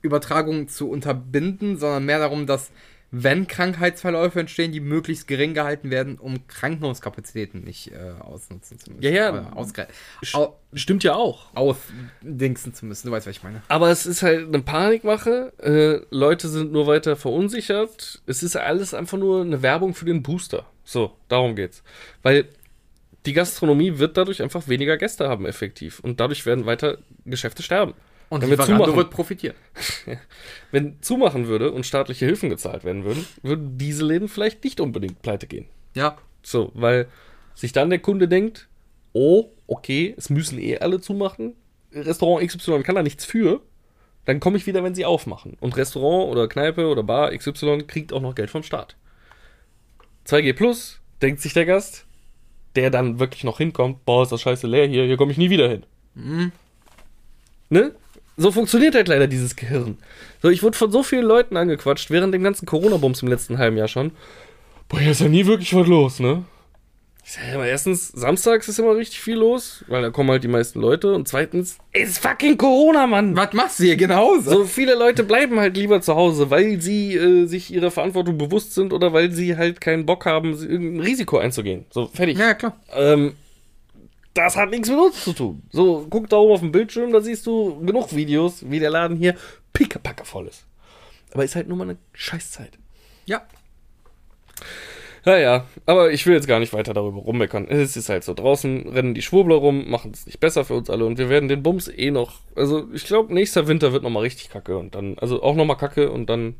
Übertragung zu unterbinden, sondern mehr darum, dass wenn Krankheitsverläufe entstehen, die möglichst gering gehalten werden, um Krankenhauskapazitäten nicht äh, ausnutzen zu müssen. Ja, ja. Ausgre- au Stimmt ja auch. ausdingsen zu müssen. Du weißt, was ich meine. Aber es ist halt eine Panikmache. Äh, Leute sind nur weiter verunsichert. Es ist alles einfach nur eine Werbung für den Booster. So, darum geht's. Weil die Gastronomie wird dadurch einfach weniger Gäste haben, effektiv. Und dadurch werden weiter Geschäfte sterben. Und Wenn wir zumachen. wird profitieren. Wenn zumachen würde und staatliche Hilfen gezahlt werden würden, würden diese Läden vielleicht nicht unbedingt pleite gehen. Ja. So, weil sich dann der Kunde denkt, oh, okay, es müssen eh alle zumachen. Restaurant XY kann da nichts für. Dann komme ich wieder, wenn sie aufmachen. Und Restaurant oder Kneipe oder Bar XY kriegt auch noch Geld vom Staat. 2G Plus, denkt sich der Gast. der dann wirklich noch hinkommt, boah, ist das scheiße leer hier, hier komme ich nie wieder hin. Ne? So funktioniert halt leider dieses Gehirn. So, ich wurde von so vielen Leuten angequatscht, während dem ganzen Corona-Bums im letzten halben Jahr schon. Boah, hier ist ja nie wirklich was los, ne? Ich sag ja immer, erstens, samstags ist immer richtig viel los, weil da kommen halt die meisten Leute. Und zweitens, es ist fucking Corona, Mann. Was machst du hier genau So viele Leute bleiben halt lieber zu Hause, weil sie äh, sich ihrer Verantwortung bewusst sind oder weil sie halt keinen Bock haben, irgendein Risiko einzugehen. So, fertig. Ja, klar. Ähm, das hat nichts mit uns zu tun. So, guck da oben auf dem Bildschirm, da siehst du genug Videos, wie der Laden hier pickepacke voll ist. Aber ist halt nur mal eine Scheißzeit. Ja. Ja, ja, aber ich will jetzt gar nicht weiter darüber rummeckern. Es ist halt so, draußen rennen die Schwurbler rum, machen es nicht besser für uns alle und wir werden den Bums eh noch, also ich glaube, nächster Winter wird nochmal richtig kacke und dann, also auch nochmal kacke und dann,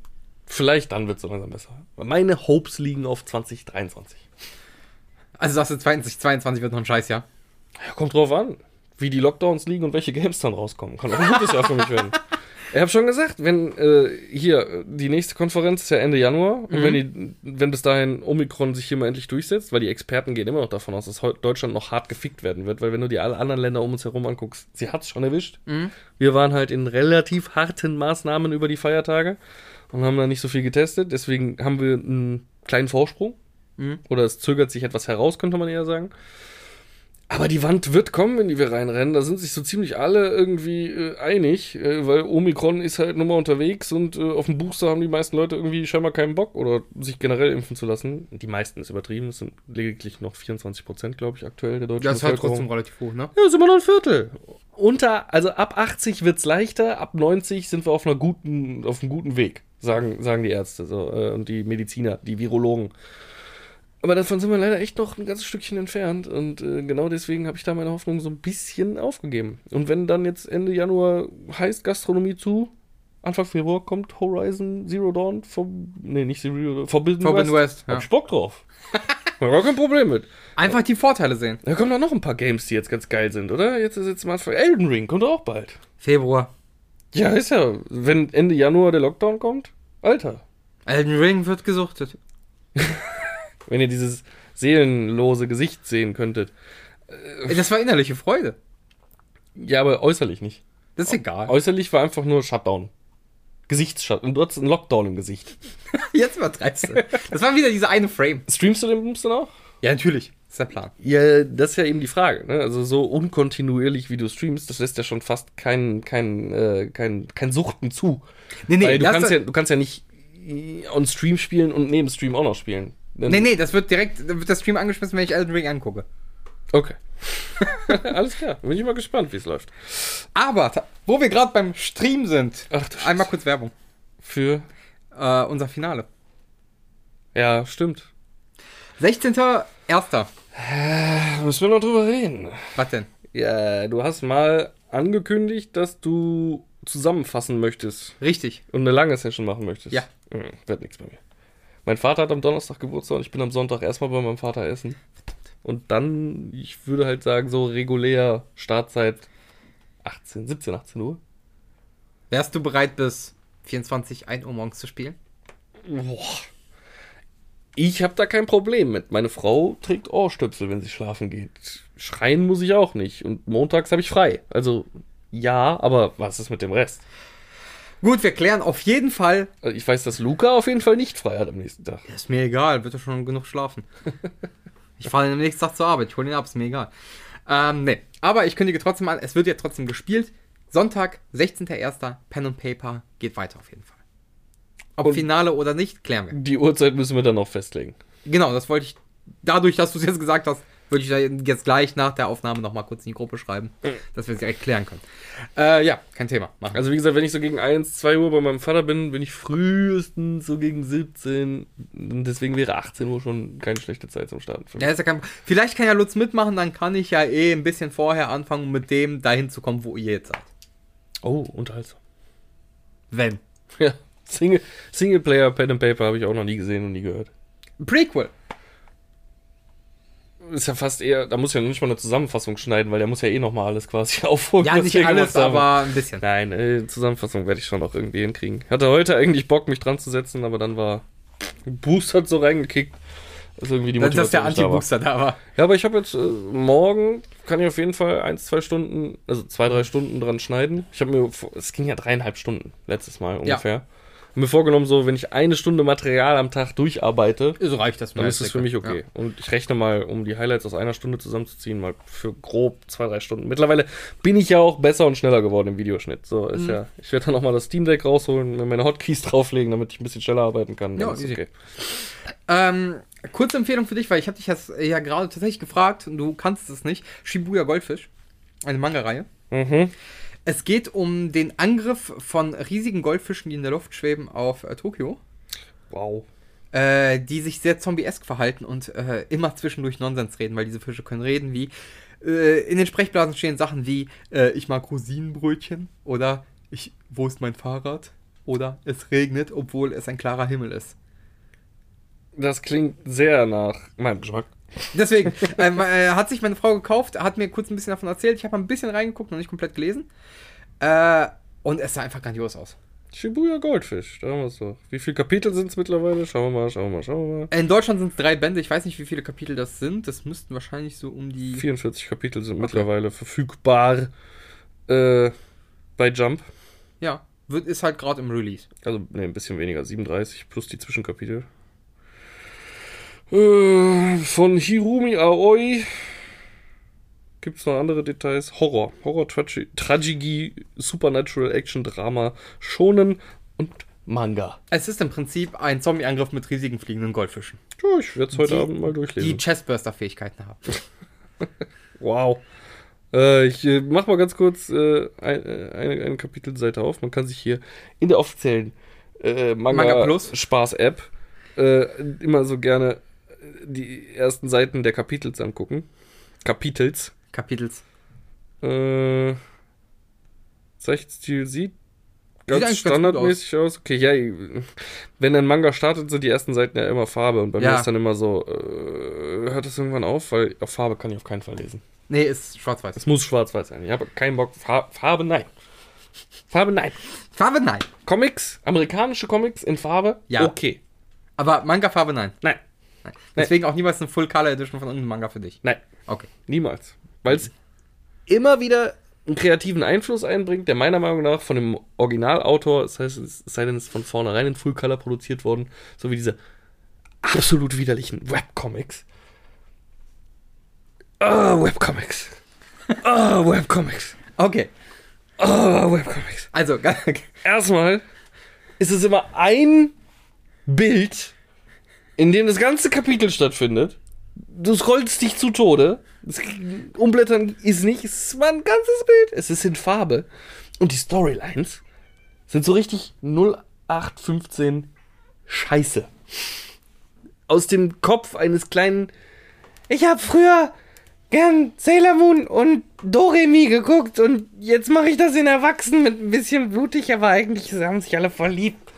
vielleicht dann wird es so langsam besser. Meine Hopes liegen auf 2023. Also sagst du, 2022 wird noch ein Scheißjahr. Ja, kommt drauf an, wie die Lockdowns liegen und welche Games dann rauskommen. Kann auch ein gutes Jahr für mich werden. Ich habe schon gesagt, wenn äh, hier die nächste Konferenz ist ja Ende Januar und wenn, die, wenn bis dahin Omikron sich hier mal endlich durchsetzt, weil die Experten gehen immer noch davon aus, dass Deutschland noch hart gefickt werden wird, weil wenn du dir alle anderen Länder um uns herum anguckst, sie hat's schon erwischt. Wir waren halt in relativ harten Maßnahmen über die Feiertage und haben da nicht so viel getestet, deswegen haben wir einen kleinen Vorsprung. Oder es zögert sich etwas heraus, könnte man eher sagen. Aber die Wand wird kommen, in die wir reinrennen. Da sind sich so ziemlich alle irgendwie äh, einig, äh, weil Omikron ist halt nun mal unterwegs und äh, auf dem Booster haben die meisten Leute irgendwie scheinbar keinen Bock oder sich generell impfen zu lassen. Die meisten ist übertrieben, es sind lediglich noch 24 Prozent, glaube ich, aktuell der deutschen Das ist halt trotzdem relativ hoch, ne? Ja, sind wir noch ein Viertel. Unter, also ab 80 wird's leichter, ab 90 sind wir auf einer guten, auf einem guten Weg, sagen, sagen die Ärzte so, äh, und die Mediziner, die Virologen. Aber davon sind wir leider echt noch ein ganzes Stückchen entfernt und äh, genau deswegen habe ich da meine Hoffnung so ein bisschen aufgegeben. Und wenn dann jetzt Ende Januar heißt Gastronomie zu, Anfang Februar kommt Horizon Zero Dawn vom, nee, nicht Zero, Forbidden, Forbidden West. West, ja. Hab ich Bock drauf. Hab gar kein Problem mit. Einfach die Vorteile sehen. Da kommen doch noch ein paar Games, die jetzt ganz geil sind, oder? Jetzt ist jetzt mal Elden Ring, kommt auch bald. Februar. Ja, ist ja. Wenn Ende Januar der Lockdown kommt, Alter. Elden Ring wird gesuchtet. Wenn ihr dieses seelenlose Gesicht sehen könntet. Ey, Das war innerliche Freude. Ja, aber äußerlich nicht. Das ist egal. Äußerlich war einfach nur Shutdown. Gesichtsshutdown. Du hattest einen Lockdown im Gesicht. Jetzt übertreibst du. Das war wieder dieser eine Frame. Streamst du den Bums dann auch? Ja, natürlich. Das ist der Plan. Ja, das ist ja eben die Frage. Ne? Also so unkontinuierlich, wie du streamst, das lässt ja schon fast kein, kein, äh, kein, kein Suchten zu. Nee, nee, Weil du kannst, ja, du kannst ja nicht äh, on Stream spielen und neben Stream auch noch spielen. Dann- Nee, nee, das wird direkt, da wird der Stream angeschmissen, wenn ich Elden Ring angucke. Okay. Alles klar. Bin ich mal gespannt, wie es läuft. Aber, wo wir gerade beim Stream sind, Ach einmal kurz Werbung. Für. Äh, unser Finale. Ja, stimmt. 16.01. Da müssen wir noch drüber reden. Was denn? Ja, du hast mal angekündigt, dass du zusammenfassen möchtest Richtig. und eine lange Session machen möchtest. Ja. Hm, wird nichts bei mir. Mein Vater hat am Donnerstag Geburtstag und ich bin am Sonntag erstmal bei meinem Vater essen. Und dann, ich würde halt sagen, so regulär Startzeit 18, 17, 18 Uhr. Wärst du bereit, bis 24, 1 Uhr morgens zu spielen? Boah. Ich habe da kein Problem mit. Meine Frau trägt Ohrstöpsel, wenn sie schlafen geht. Schreien muss ich auch nicht. Und montags habe ich frei. Also ja, aber was ist mit dem Rest? Gut, wir klären auf jeden Fall. Also ich weiß, dass Luca auf jeden Fall nicht frei hat am nächsten Tag. Ist mir egal, wird er schon genug schlafen. ich fahre am nächsten Tag zur Arbeit, ich hole ihn ab, ist mir egal. Ähm, nee. Aber ich kündige trotzdem an, es wird ja trotzdem gespielt. Sonntag, 16.01. Pen and Paper geht weiter auf jeden Fall. Ob Und- Finale oder nicht, klären wir. Die Uhrzeit müssen wir dann noch festlegen. Genau, das wollte ich. Dadurch, dass du es jetzt gesagt hast, würde ich jetzt gleich nach der Aufnahme nochmal kurz in die Gruppe schreiben, dass wir es direkt klären können. Äh, ja, kein Thema. Machen. Also wie gesagt, wenn ich so gegen 1, 2 Uhr bei meinem Vater bin, bin ich frühestens so gegen 17. Und deswegen wäre 18 Uhr schon keine schlechte Zeit zum Starten für mich. Ja, ist ja kein, vielleicht kann ja Lutz mitmachen, dann kann ich ja eh ein bisschen vorher anfangen, mit dem dahin zu kommen, wo ihr jetzt seid. Oh, unterhaltsam. Wenn. Ja, Single, Singleplayer Pen and Paper habe ich auch noch nie gesehen und nie gehört. Prequel. Ist ja fast eher, da muss ich ja nicht mal eine Zusammenfassung schneiden, weil der muss ja eh nochmal alles quasi aufholen. Ja, nicht alles, aber ein bisschen. Nein, äh, Zusammenfassung werde ich schon noch irgendwie hinkriegen. Hatte heute eigentlich Bock, mich dran zu setzen, aber dann war Boost hat so reingekickt. ist irgendwie die Dass, dass der nicht da. Anti-Booster da war. Ja, aber ich habe jetzt äh, morgen, kann ich auf jeden Fall eins, zwei Stunden, also zwei, drei Stunden dran schneiden. Ich habe mir, es ging ja dreieinhalb Stunden letztes Mal ungefähr. Hab mir vorgenommen, so, wenn ich eine Stunde Material am Tag durcharbeite, So reicht das dann ist es für mich okay. Ja. Und ich rechne mal, um die Highlights aus einer Stunde zusammenzuziehen, mal für grob zwei, drei Stunden. Mittlerweile bin ich ja auch besser und schneller geworden im Videoschnitt. So Mhm. ist ja. Ich werde dann noch mal das Steam Deck rausholen, meine Hotkeys drauflegen, damit ich ein bisschen schneller arbeiten kann. Ja, ist okay. Ähm, kurze Empfehlung für dich, weil ich habe dich das ja gerade tatsächlich gefragt und du kannst es nicht. Shibuya Goldfisch, eine Manga-Reihe. Mhm. Es geht um den Angriff von riesigen Goldfischen, die in der Luft schweben, auf äh, Tokio. Wow. Äh, die sich sehr zombie-esk verhalten und äh, immer zwischendurch Nonsens reden, weil diese Fische können reden wie. Äh, in den Sprechblasen stehen Sachen wie: äh, Ich mag Rosinenbrötchen oder ich, Wo ist mein Fahrrad? Oder es regnet, obwohl es ein klarer Himmel ist. Das klingt sehr nach meinem Geschmack. Deswegen ähm, äh, hat sich meine Frau gekauft, hat mir kurz ein bisschen davon erzählt. Ich habe mal ein bisschen reingeguckt, noch nicht komplett gelesen. Äh, und es sah einfach grandios aus. Shibuya Goldfisch, da haben wir es doch. Wie viele Kapitel sind es mittlerweile? Schauen wir mal, schauen wir mal, schauen wir mal. In Deutschland sind es drei Bände. Ich weiß nicht, wie viele Kapitel das sind. Das müssten wahrscheinlich so um die. 44 Kapitel sind mittlerweile verfügbar äh, bei Jump. Ja, wird, ist halt gerade im Release. Also, ne, ein bisschen weniger, 37 plus die Zwischenkapitel. Äh, von Hirumi Aoi gibt es noch andere Details. Horror. Horror, Tragi Tragedy, Supernatural, Action, Drama, Shonen und Manga. Es ist im Prinzip ein Zombie-Angriff mit riesigen fliegenden Goldfischen, Ja, ich werde es heute Die- Abend mal die durchlesen. Chestburster-Fähigkeiten haben. Wow. Äh, ich äh, mach mal ganz kurz äh, ein, äh, eine, eine Kapitelseite auf. Man kann sich hier in der offiziellen Manga, Manga Plus. Spaß App immer so gerne die ersten Seiten der Kapitels angucken. Kapitels. Kapitels. Äh, Zeichenstil sieht ganz eigentlich ganz gut standardmäßig aus. Okay, ja, wenn ein Manga startet, sind die ersten Seiten ja immer Farbe und bei mir Ja. ist dann immer so, äh, hört das irgendwann auf, weil auf Farbe kann ich auf keinen Fall lesen. Nee, ist schwarz-weiß. Es muss schwarz-weiß sein. Ich habe keinen Bock. Fa Farbe, nein. Farbe, nein. Farbe nein. Comics, amerikanische Comics in Farbe, Ja. okay. Aber Manga-Farbe nein. Nein, nein. Deswegen auch niemals eine Full-Color-Edition von irgendeinem Manga für dich. nein, Okay. niemals. Weil es immer wieder einen kreativen Einfluss einbringt, der meiner Meinung nach von dem Originalautor, das heißt, es sei denn, es ist von vornherein in Full Color produziert worden, so wie diese absolut widerlichen Webcomics. Ah, Webcomics. Ah, Webcomics. Okay. Ah, Webcomics. Also, erstmal ist es immer ein Bild, in dem das ganze Kapitel stattfindet. Du scrollst dich zu Tode. Das Umblättern ist nicht, es mal ein ganzes Bild. Es ist in Farbe. Und die Storylines sind so richtig 0815 Scheiße. Aus dem Kopf eines kleinen. Ich habe früher gern Sailor Moon und Doremi geguckt und jetzt mache ich das in Erwachsenen mit ein bisschen blutig, aber eigentlich haben sich alle verliebt.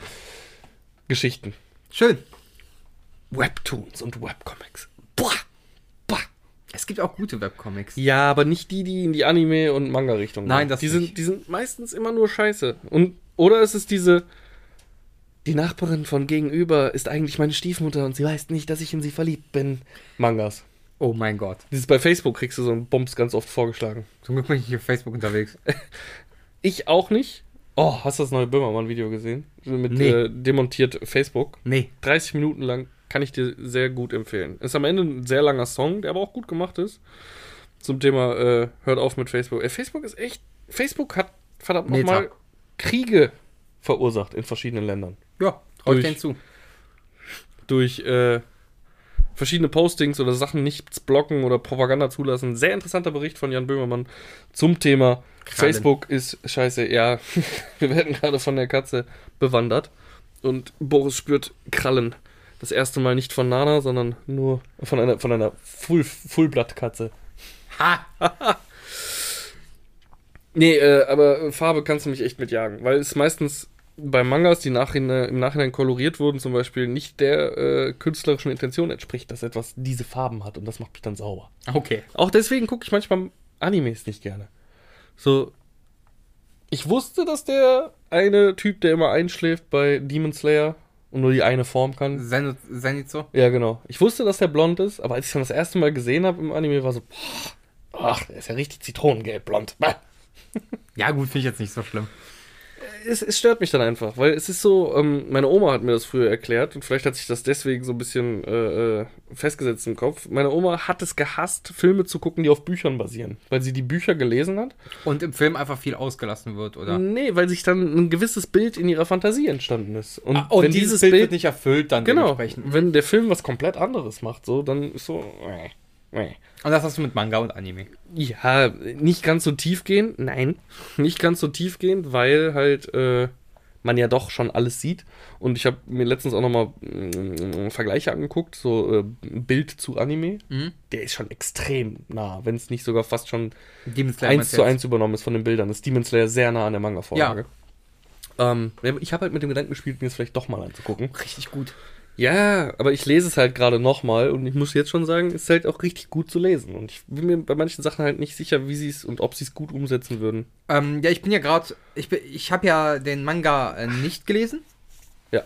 Geschichten. schön. Webtoons und Webcomics. Boah. Boah. Es gibt auch gute Webcomics. Ja, aber nicht die, die in die Anime- und Manga-Richtung Nein, gehen. das die nicht. sind, die sind meistens immer nur scheiße. Und, oder ist es diese. Die Nachbarin von gegenüber ist eigentlich meine Stiefmutter und sie weiß nicht, dass ich in sie verliebt bin. Mangas. Oh mein Gott. Dieses bei Facebook kriegst du so einen Bums ganz oft vorgeschlagen. Zum Glück bin ich nicht auf Facebook unterwegs. Ich auch nicht. Oh, hast du das neue Böhmermann-Video gesehen? Mit Nee. äh, demontiert Facebook. Nee. 30 Minuten lang kann ich dir sehr gut empfehlen. Ist am Ende ein sehr langer Song, der aber auch gut gemacht ist. Zum Thema äh, hört auf mit Facebook. Äh, Facebook ist echt. Facebook hat verdammt nochmal Kriege verursacht in verschiedenen Ländern. Ja, trau ich Durch- denen zu. Durch äh, verschiedene Postings oder Sachen nichts blocken oder Propaganda zulassen. Sehr interessanter Bericht von Jan Böhmermann zum Thema Krallen. Facebook ist scheiße. Ja, wir werden gerade von der Katze bewandert. Und Boris spürt Krallen. Das erste Mal nicht von Nana, sondern nur von einer, von einer Full, Fullblattkatze. Ha! Nee, äh, aber Farbe kannst du mich echt mitjagen, weil es meistens bei Mangas, die nachhinein, im Nachhinein koloriert wurden, zum Beispiel nicht der äh, künstlerischen Intention entspricht, dass etwas diese Farben hat und das macht mich dann sauer. Okay. Auch deswegen gucke ich manchmal Animes nicht gerne. So, ich wusste, dass der eine Typ, der immer einschläft bei Demon Slayer, und nur die eine Form kann. Zen- Zenitsu. Ja, genau. Ich wusste, dass der blond ist, aber als ich ihn das erste Mal gesehen habe im Anime, war so, boah, ach, der ist ja richtig zitronengelb blond. Ja, gut, finde ich jetzt nicht so schlimm. Es, es stört mich dann einfach, weil es ist so, ähm, meine Oma hat mir das früher erklärt und vielleicht hat sich das deswegen so ein bisschen äh, äh, festgesetzt im Kopf. Meine Oma hat es gehasst, Filme zu gucken, die auf Büchern basieren, weil sie die Bücher gelesen hat. Und im Film einfach viel ausgelassen wird, oder? Nee, weil sich dann ein gewisses Bild in ihrer Fantasie entstanden ist. Und, Ah, Und dieses, Bild, wird nicht erfüllt dann Genau, wenn der Film was komplett anderes macht, so, dann ist so. Äh. Und das hast du mit Manga und Anime. Ja, nicht ganz so tiefgehend, nein. Nicht ganz so tiefgehend, weil halt äh, man ja doch schon alles sieht. Und ich habe mir letztens auch nochmal äh, Vergleiche angeguckt, so äh, Bild zu Anime. Mhm. Der ist schon extrem nah, wenn es nicht sogar fast schon eins zu eins übernommen ist von den Bildern. Das ist Demon Slayer sehr nah an der Manga-Vorlage. Ähm, ich habe halt mit dem Gedanken gespielt, mir es vielleicht doch mal anzugucken. Richtig gut. Ja, aber ich lese es halt gerade nochmal und ich muss jetzt schon sagen, es ist halt auch richtig gut zu lesen. Und ich bin mir bei manchen Sachen halt nicht sicher, wie sie es und ob sie es gut umsetzen würden. Ähm, ja, ich bin ja gerade, ich, bin- ich habe ja den Manga äh, nicht gelesen. Ja.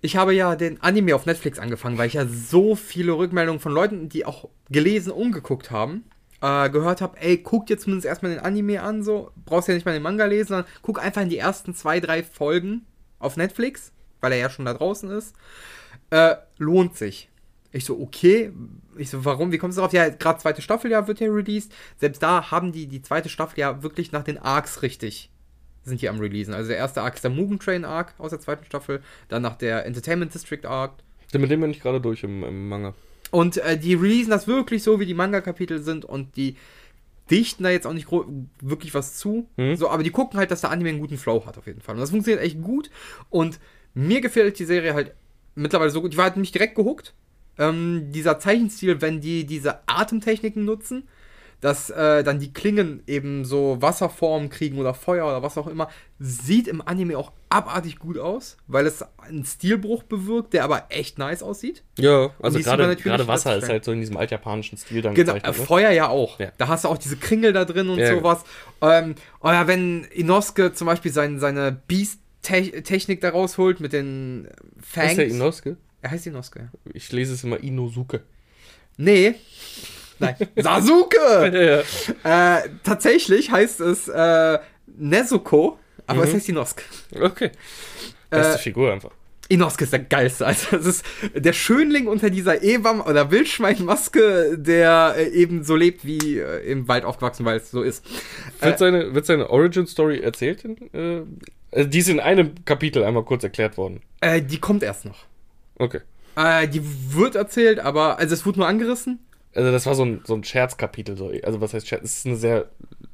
Ich habe ja den Anime auf Netflix angefangen, weil ich ja so viele Rückmeldungen von Leuten, die auch gelesen und geguckt haben, äh, gehört habe, ey, guck dir zumindest erstmal den Anime an, so, brauchst ja nicht mal den Manga lesen, sondern guck einfach in die ersten zwei, drei Folgen auf Netflix, weil er ja schon da draußen ist. Äh, lohnt sich. Ich so, okay. Ich so, warum? Wie kommst du darauf? Ja, gerade zweite Staffel ja wird ja released. Selbst da haben die die zweite Staffel ja wirklich nach den Arcs richtig sind die am Releasen. Also der erste Arc ist der Mugen Train Arc aus der zweiten Staffel, dann nach der Entertainment District Arc. Mit dem bin ich gerade durch im, im Manga. Und äh, die releasen das wirklich so, wie die Manga-Kapitel sind und die dichten da jetzt auch nicht wirklich was zu. Mhm. So, aber die gucken halt, dass der Anime einen guten Flow hat auf jeden Fall. Und das funktioniert echt gut. Und mir gefällt die Serie halt mittlerweile so gut. Die war halt nicht direkt gehuckt. Ähm, dieser Zeichenstil, wenn die diese Atemtechniken nutzen, dass äh, dann die Klingen eben so Wasserformen kriegen oder Feuer oder was auch immer, sieht im Anime auch abartig gut aus, weil es einen Stilbruch bewirkt, der aber echt nice aussieht. Ja, also gerade Wasser ist halt so in diesem altjapanischen Stil dann Genau, äh? Feuer ja auch. Ja. Da hast du auch diese Kringel da drin und Ja. sowas. Ähm, oder wenn Inosuke zum Beispiel sein, seine Beast-Technik da rausholt mit den Fangs. Ist der Inosuke? Er heißt Inosuke, ja. Ich lese es immer Inosuke. Nee. Nein. Sasuke! ja. äh, tatsächlich heißt es äh, Nezuko, aber Mhm. es heißt Inosuke. Okay. Beste Äh, Figur einfach. Inosuke ist der geilste. Also, es ist der Schönling unter dieser Eberm- oder Wildschweinmaske, der äh, eben so lebt wie äh, im Wald aufgewachsen, weil es so ist. Wird, Äh, seine, wird seine Origin-Story erzählt? In, äh, also die ist in einem Kapitel einmal kurz erklärt worden. Äh, die kommt erst noch. Okay. Äh, die wird erzählt, aber, also es wurde nur angerissen. Also das war so ein, so ein Scherzkapitel. So. Also was heißt Scherz? Es ist eine sehr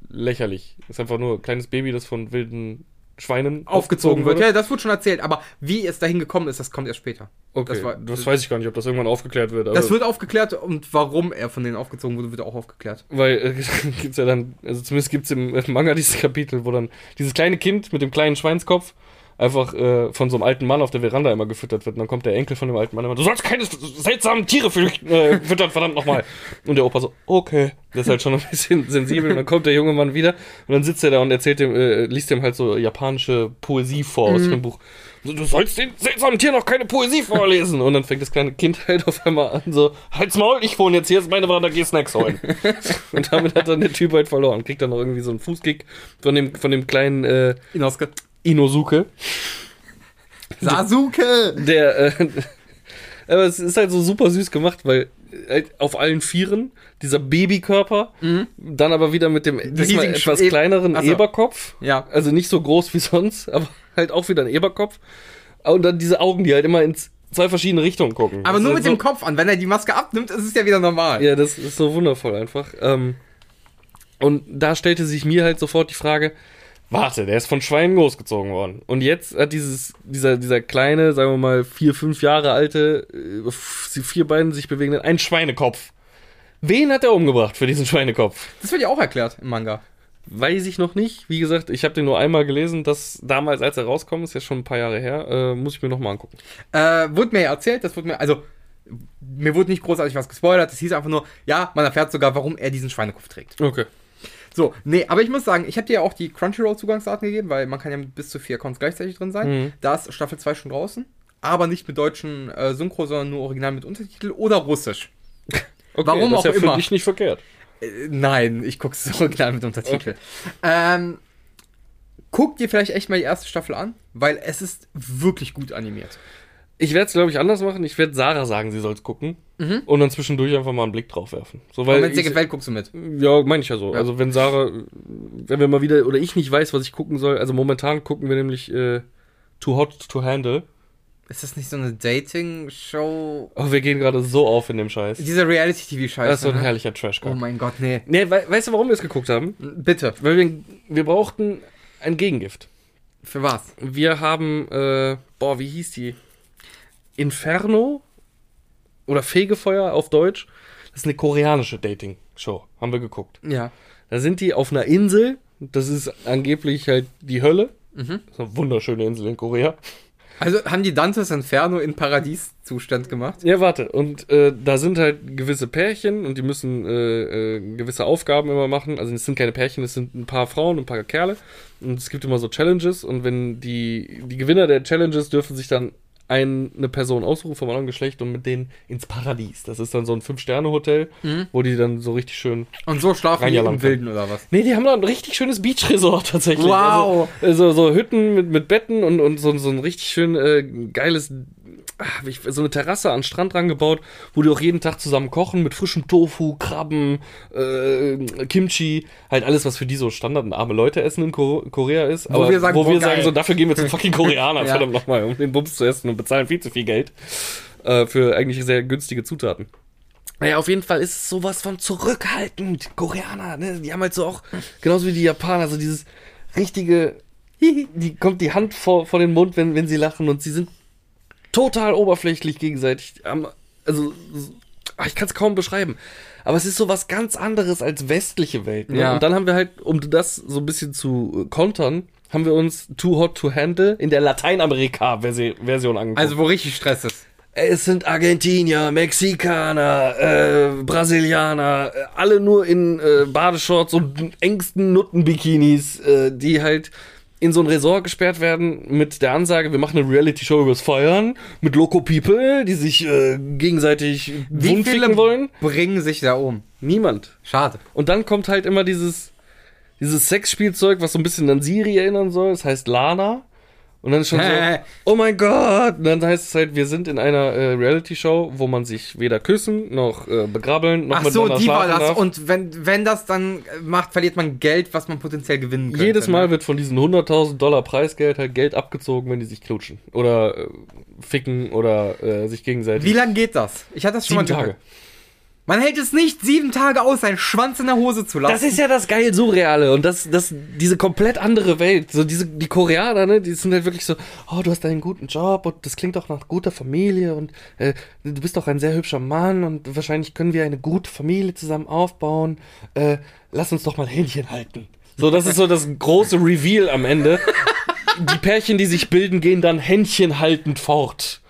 lächerlich. Es ist einfach nur ein kleines Baby, das von wilden Schweinen Aufgezogen wird. wurde. Ja, das wurde schon erzählt, aber wie es dahin gekommen ist, das kommt erst später. Okay, das das, war- weiß ich gar nicht, ob das irgendwann aufgeklärt wird. Das aber- wird aufgeklärt und warum er von denen aufgezogen wurde, wird auch aufgeklärt. Weil äh, gibt's ja dann, also zumindest gibt's im äh, Manga dieses Kapitel, wo dann dieses kleine Kind mit dem kleinen Schweinskopf einfach äh, von so einem alten Mann auf der Veranda immer gefüttert wird. Und dann kommt der Enkel von dem alten Mann immer, du sollst keine seltsamen Tiere fü- äh, füttern, verdammt nochmal. Und der Opa so, okay. Das ist halt schon ein bisschen sensibel. Und dann kommt der junge Mann wieder und dann sitzt er da und erzählt dem, äh, liest dem halt so japanische Poesie vor aus dem Buch. So, du sollst den seltsamen Tieren noch keine Poesie vorlesen. Und dann fängt das kleine Kind halt auf einmal an, so, halt's Maul, ich wohne jetzt hier, ist meine Veranda, geh Snacks holen. Und damit hat dann der Typ halt verloren. Kriegt dann noch irgendwie so einen Fußkick von dem, von dem kleinen äh, Inosuke. Inosuke. Sasuke! Der, äh, aber es ist halt so super süß gemacht, weil halt auf allen Vieren dieser Babykörper, dann aber wieder mit dem diesmal etwas Sch- kleineren Ach so. Eberkopf. Ja. Also nicht so groß wie sonst, aber halt auch wieder ein Eberkopf. Und dann diese Augen, die halt immer in zwei verschiedene Richtungen gucken. Aber Das nur ist mit halt dem Kopf an. Wenn er die Maske abnimmt, ist es ja wieder normal. Ja, das ist so wundervoll einfach. Ähm, und da stellte sich mir halt sofort die Frage, warte, der ist von Schweinen großgezogen worden. Und jetzt hat dieses, dieser, dieser kleine, sagen wir mal, vier, fünf Jahre alte, äh, vier Beine sich bewegenden, ein Schweinekopf. Wen hat er umgebracht für diesen Schweinekopf? Das wird ja auch erklärt im Manga. Weiß ich noch nicht. Wie gesagt, ich habe den nur einmal gelesen. Das damals, als er rauskommt, ist ja schon ein paar Jahre her. Äh, muss ich mir nochmal angucken. Äh, wurde mir ja erzählt, das wurde mir, also, mir wurde nicht großartig was gespoilert. Es hieß einfach nur, ja, man erfährt sogar, warum er diesen Schweinekopf trägt. Okay. So, nee, aber ich muss sagen, ich habe dir ja auch die Crunchyroll-Zugangsdaten gegeben, weil man kann ja mit bis zu vier Accounts gleichzeitig drin sein. Mhm. Da ist Staffel 2 schon draußen. aber nicht mit deutschen äh, Synchro, sondern nur original mit Untertitel oder russisch. Okay, Warum das auch ist ja immer. für dich nicht verkehrt. Äh, nein, ich gucke es original mit Untertitel. Ähm, guck dir vielleicht echt mal die erste Staffel an, weil es ist wirklich gut animiert. Ich werde es, glaube ich, anders machen. Ich werde Sarah sagen, sie soll es gucken. Und dann zwischendurch einfach mal einen Blick drauf werfen. So, weil wenn es dir gefällt, guckst du mit. Ja, meine ich ja so. Ja. Also wenn Sarah, wenn wir mal wieder, oder ich nicht weiß, was ich gucken soll, also momentan gucken wir nämlich äh, Too Hot to Handle. Ist das nicht so eine Dating-Show? Aber wir gehen gerade so auf in dem Scheiß. Diese Reality-TV-Scheiße. Das ist so ein ne? herrlicher trash Oh mein Gott, nee. Nee, we weißt du, warum wir es geguckt haben? Bitte. Weil wir, wir brauchten ein Gegengift. Für was? Wir haben, äh, boah, wie hieß die? Inferno? Oder Fegefeuer auf Deutsch. Das ist eine koreanische Dating-Show. Haben wir geguckt. Ja. Da sind die auf einer Insel. Das ist angeblich halt die Hölle. Mhm. Das ist eine wunderschöne Insel in Korea. Also haben die Dantes Inferno in Paradieszustand gemacht? Ja, warte. Und äh, da sind halt gewisse Pärchen und die müssen äh, äh, gewisse Aufgaben immer machen. Also es sind keine Pärchen, es sind ein paar Frauen und ein paar Kerle. Und es gibt immer so Challenges. Und wenn die, die Gewinner der Challenges dürfen sich dann ein, eine Person aussuchen vom anderen Geschlecht und mit denen ins Paradies. Das ist dann so ein Fünf-Sterne-Hotel, wo die dann so richtig schön Und so schlafen die im Wilden oder was? Nee, die haben da ein richtig schönes Beach-Resort tatsächlich. Wow. Also, also so Hütten mit, mit Betten und, und so, so ein richtig schön äh, geiles, ah, wie ich- so eine Terrasse an den Strand rangebaut, wo die auch jeden Tag zusammen kochen mit frischem Tofu, Krabben, äh, Kimchi, halt alles, was für die so Standard und arme Leute essen in Ko Korea ist. Wo wir sagen, wo wir sagen so, dafür gehen wir zum fucking Koreaner, Ja. verdammt nochmal, um den Bums zu essen und bezahlen viel zu viel Geld äh, für eigentlich sehr günstige Zutaten. Naja, auf jeden Fall ist es sowas von zurückhaltend. Koreaner, ne? Die haben halt so auch, genauso wie die Japaner, so dieses richtige, die kommt die Hand vor, vor den Mund, wenn, wenn sie lachen und sie sind total oberflächlich gegenseitig. Also, ah, ich kann es kaum beschreiben. Aber es ist so was ganz anderes als westliche Welt. Ne? Ja. Und dann haben wir halt, um das so ein bisschen zu äh, kontern, haben wir uns Too Hot to Handle in der Lateinamerika-Version angeguckt. Also wo richtig Stress ist. Es sind Argentinier, Mexikaner, äh, Brasilianer, äh, alle nur in äh, Badeshorts und engsten Nuttenbikinis, äh, die halt in so ein Resort gesperrt werden mit der Ansage, wir machen eine Reality-Show übers Feuern mit Loco People, die sich äh, gegenseitig Wie viele wollen. bringen sich da um? Niemand. Schade. Und dann kommt halt immer dieses, dieses Sexspielzeug, was so ein bisschen an Siri erinnern soll. Das heißt Lana. Und dann ist schon so, oh mein Gott. Und dann heißt es halt, wir sind in einer äh, Reality-Show, wo man sich weder küssen, noch äh, begrabbeln, noch Ach so, die war das. darf. Und wenn, wenn das dann äh, macht, verliert man Geld, was man potenziell gewinnen könnte. Jedes Mal ne? wird von diesen 100.000 Dollar Preisgeld halt Geld abgezogen, wenn die sich knutschen. Oder äh, ficken oder äh, sich gegenseitig. Wie lange geht das? Ich hatte das schon Sieben mal Tage. Man hält es nicht sieben Tage aus, seinen Schwanz in der Hose zu lassen. Das ist ja das geil Surreale und das, das, diese komplett andere Welt. So diese, die Koreaner, ne, die sind halt wirklich so, oh, du hast einen guten Job und das klingt doch nach guter Familie und äh, du bist doch ein sehr hübscher Mann und wahrscheinlich können wir eine gute Familie zusammen aufbauen. Äh, lass uns doch mal Händchen halten. So, das ist so das große Reveal am Ende. Die Pärchen, die sich bilden, gehen dann Händchen haltend fort.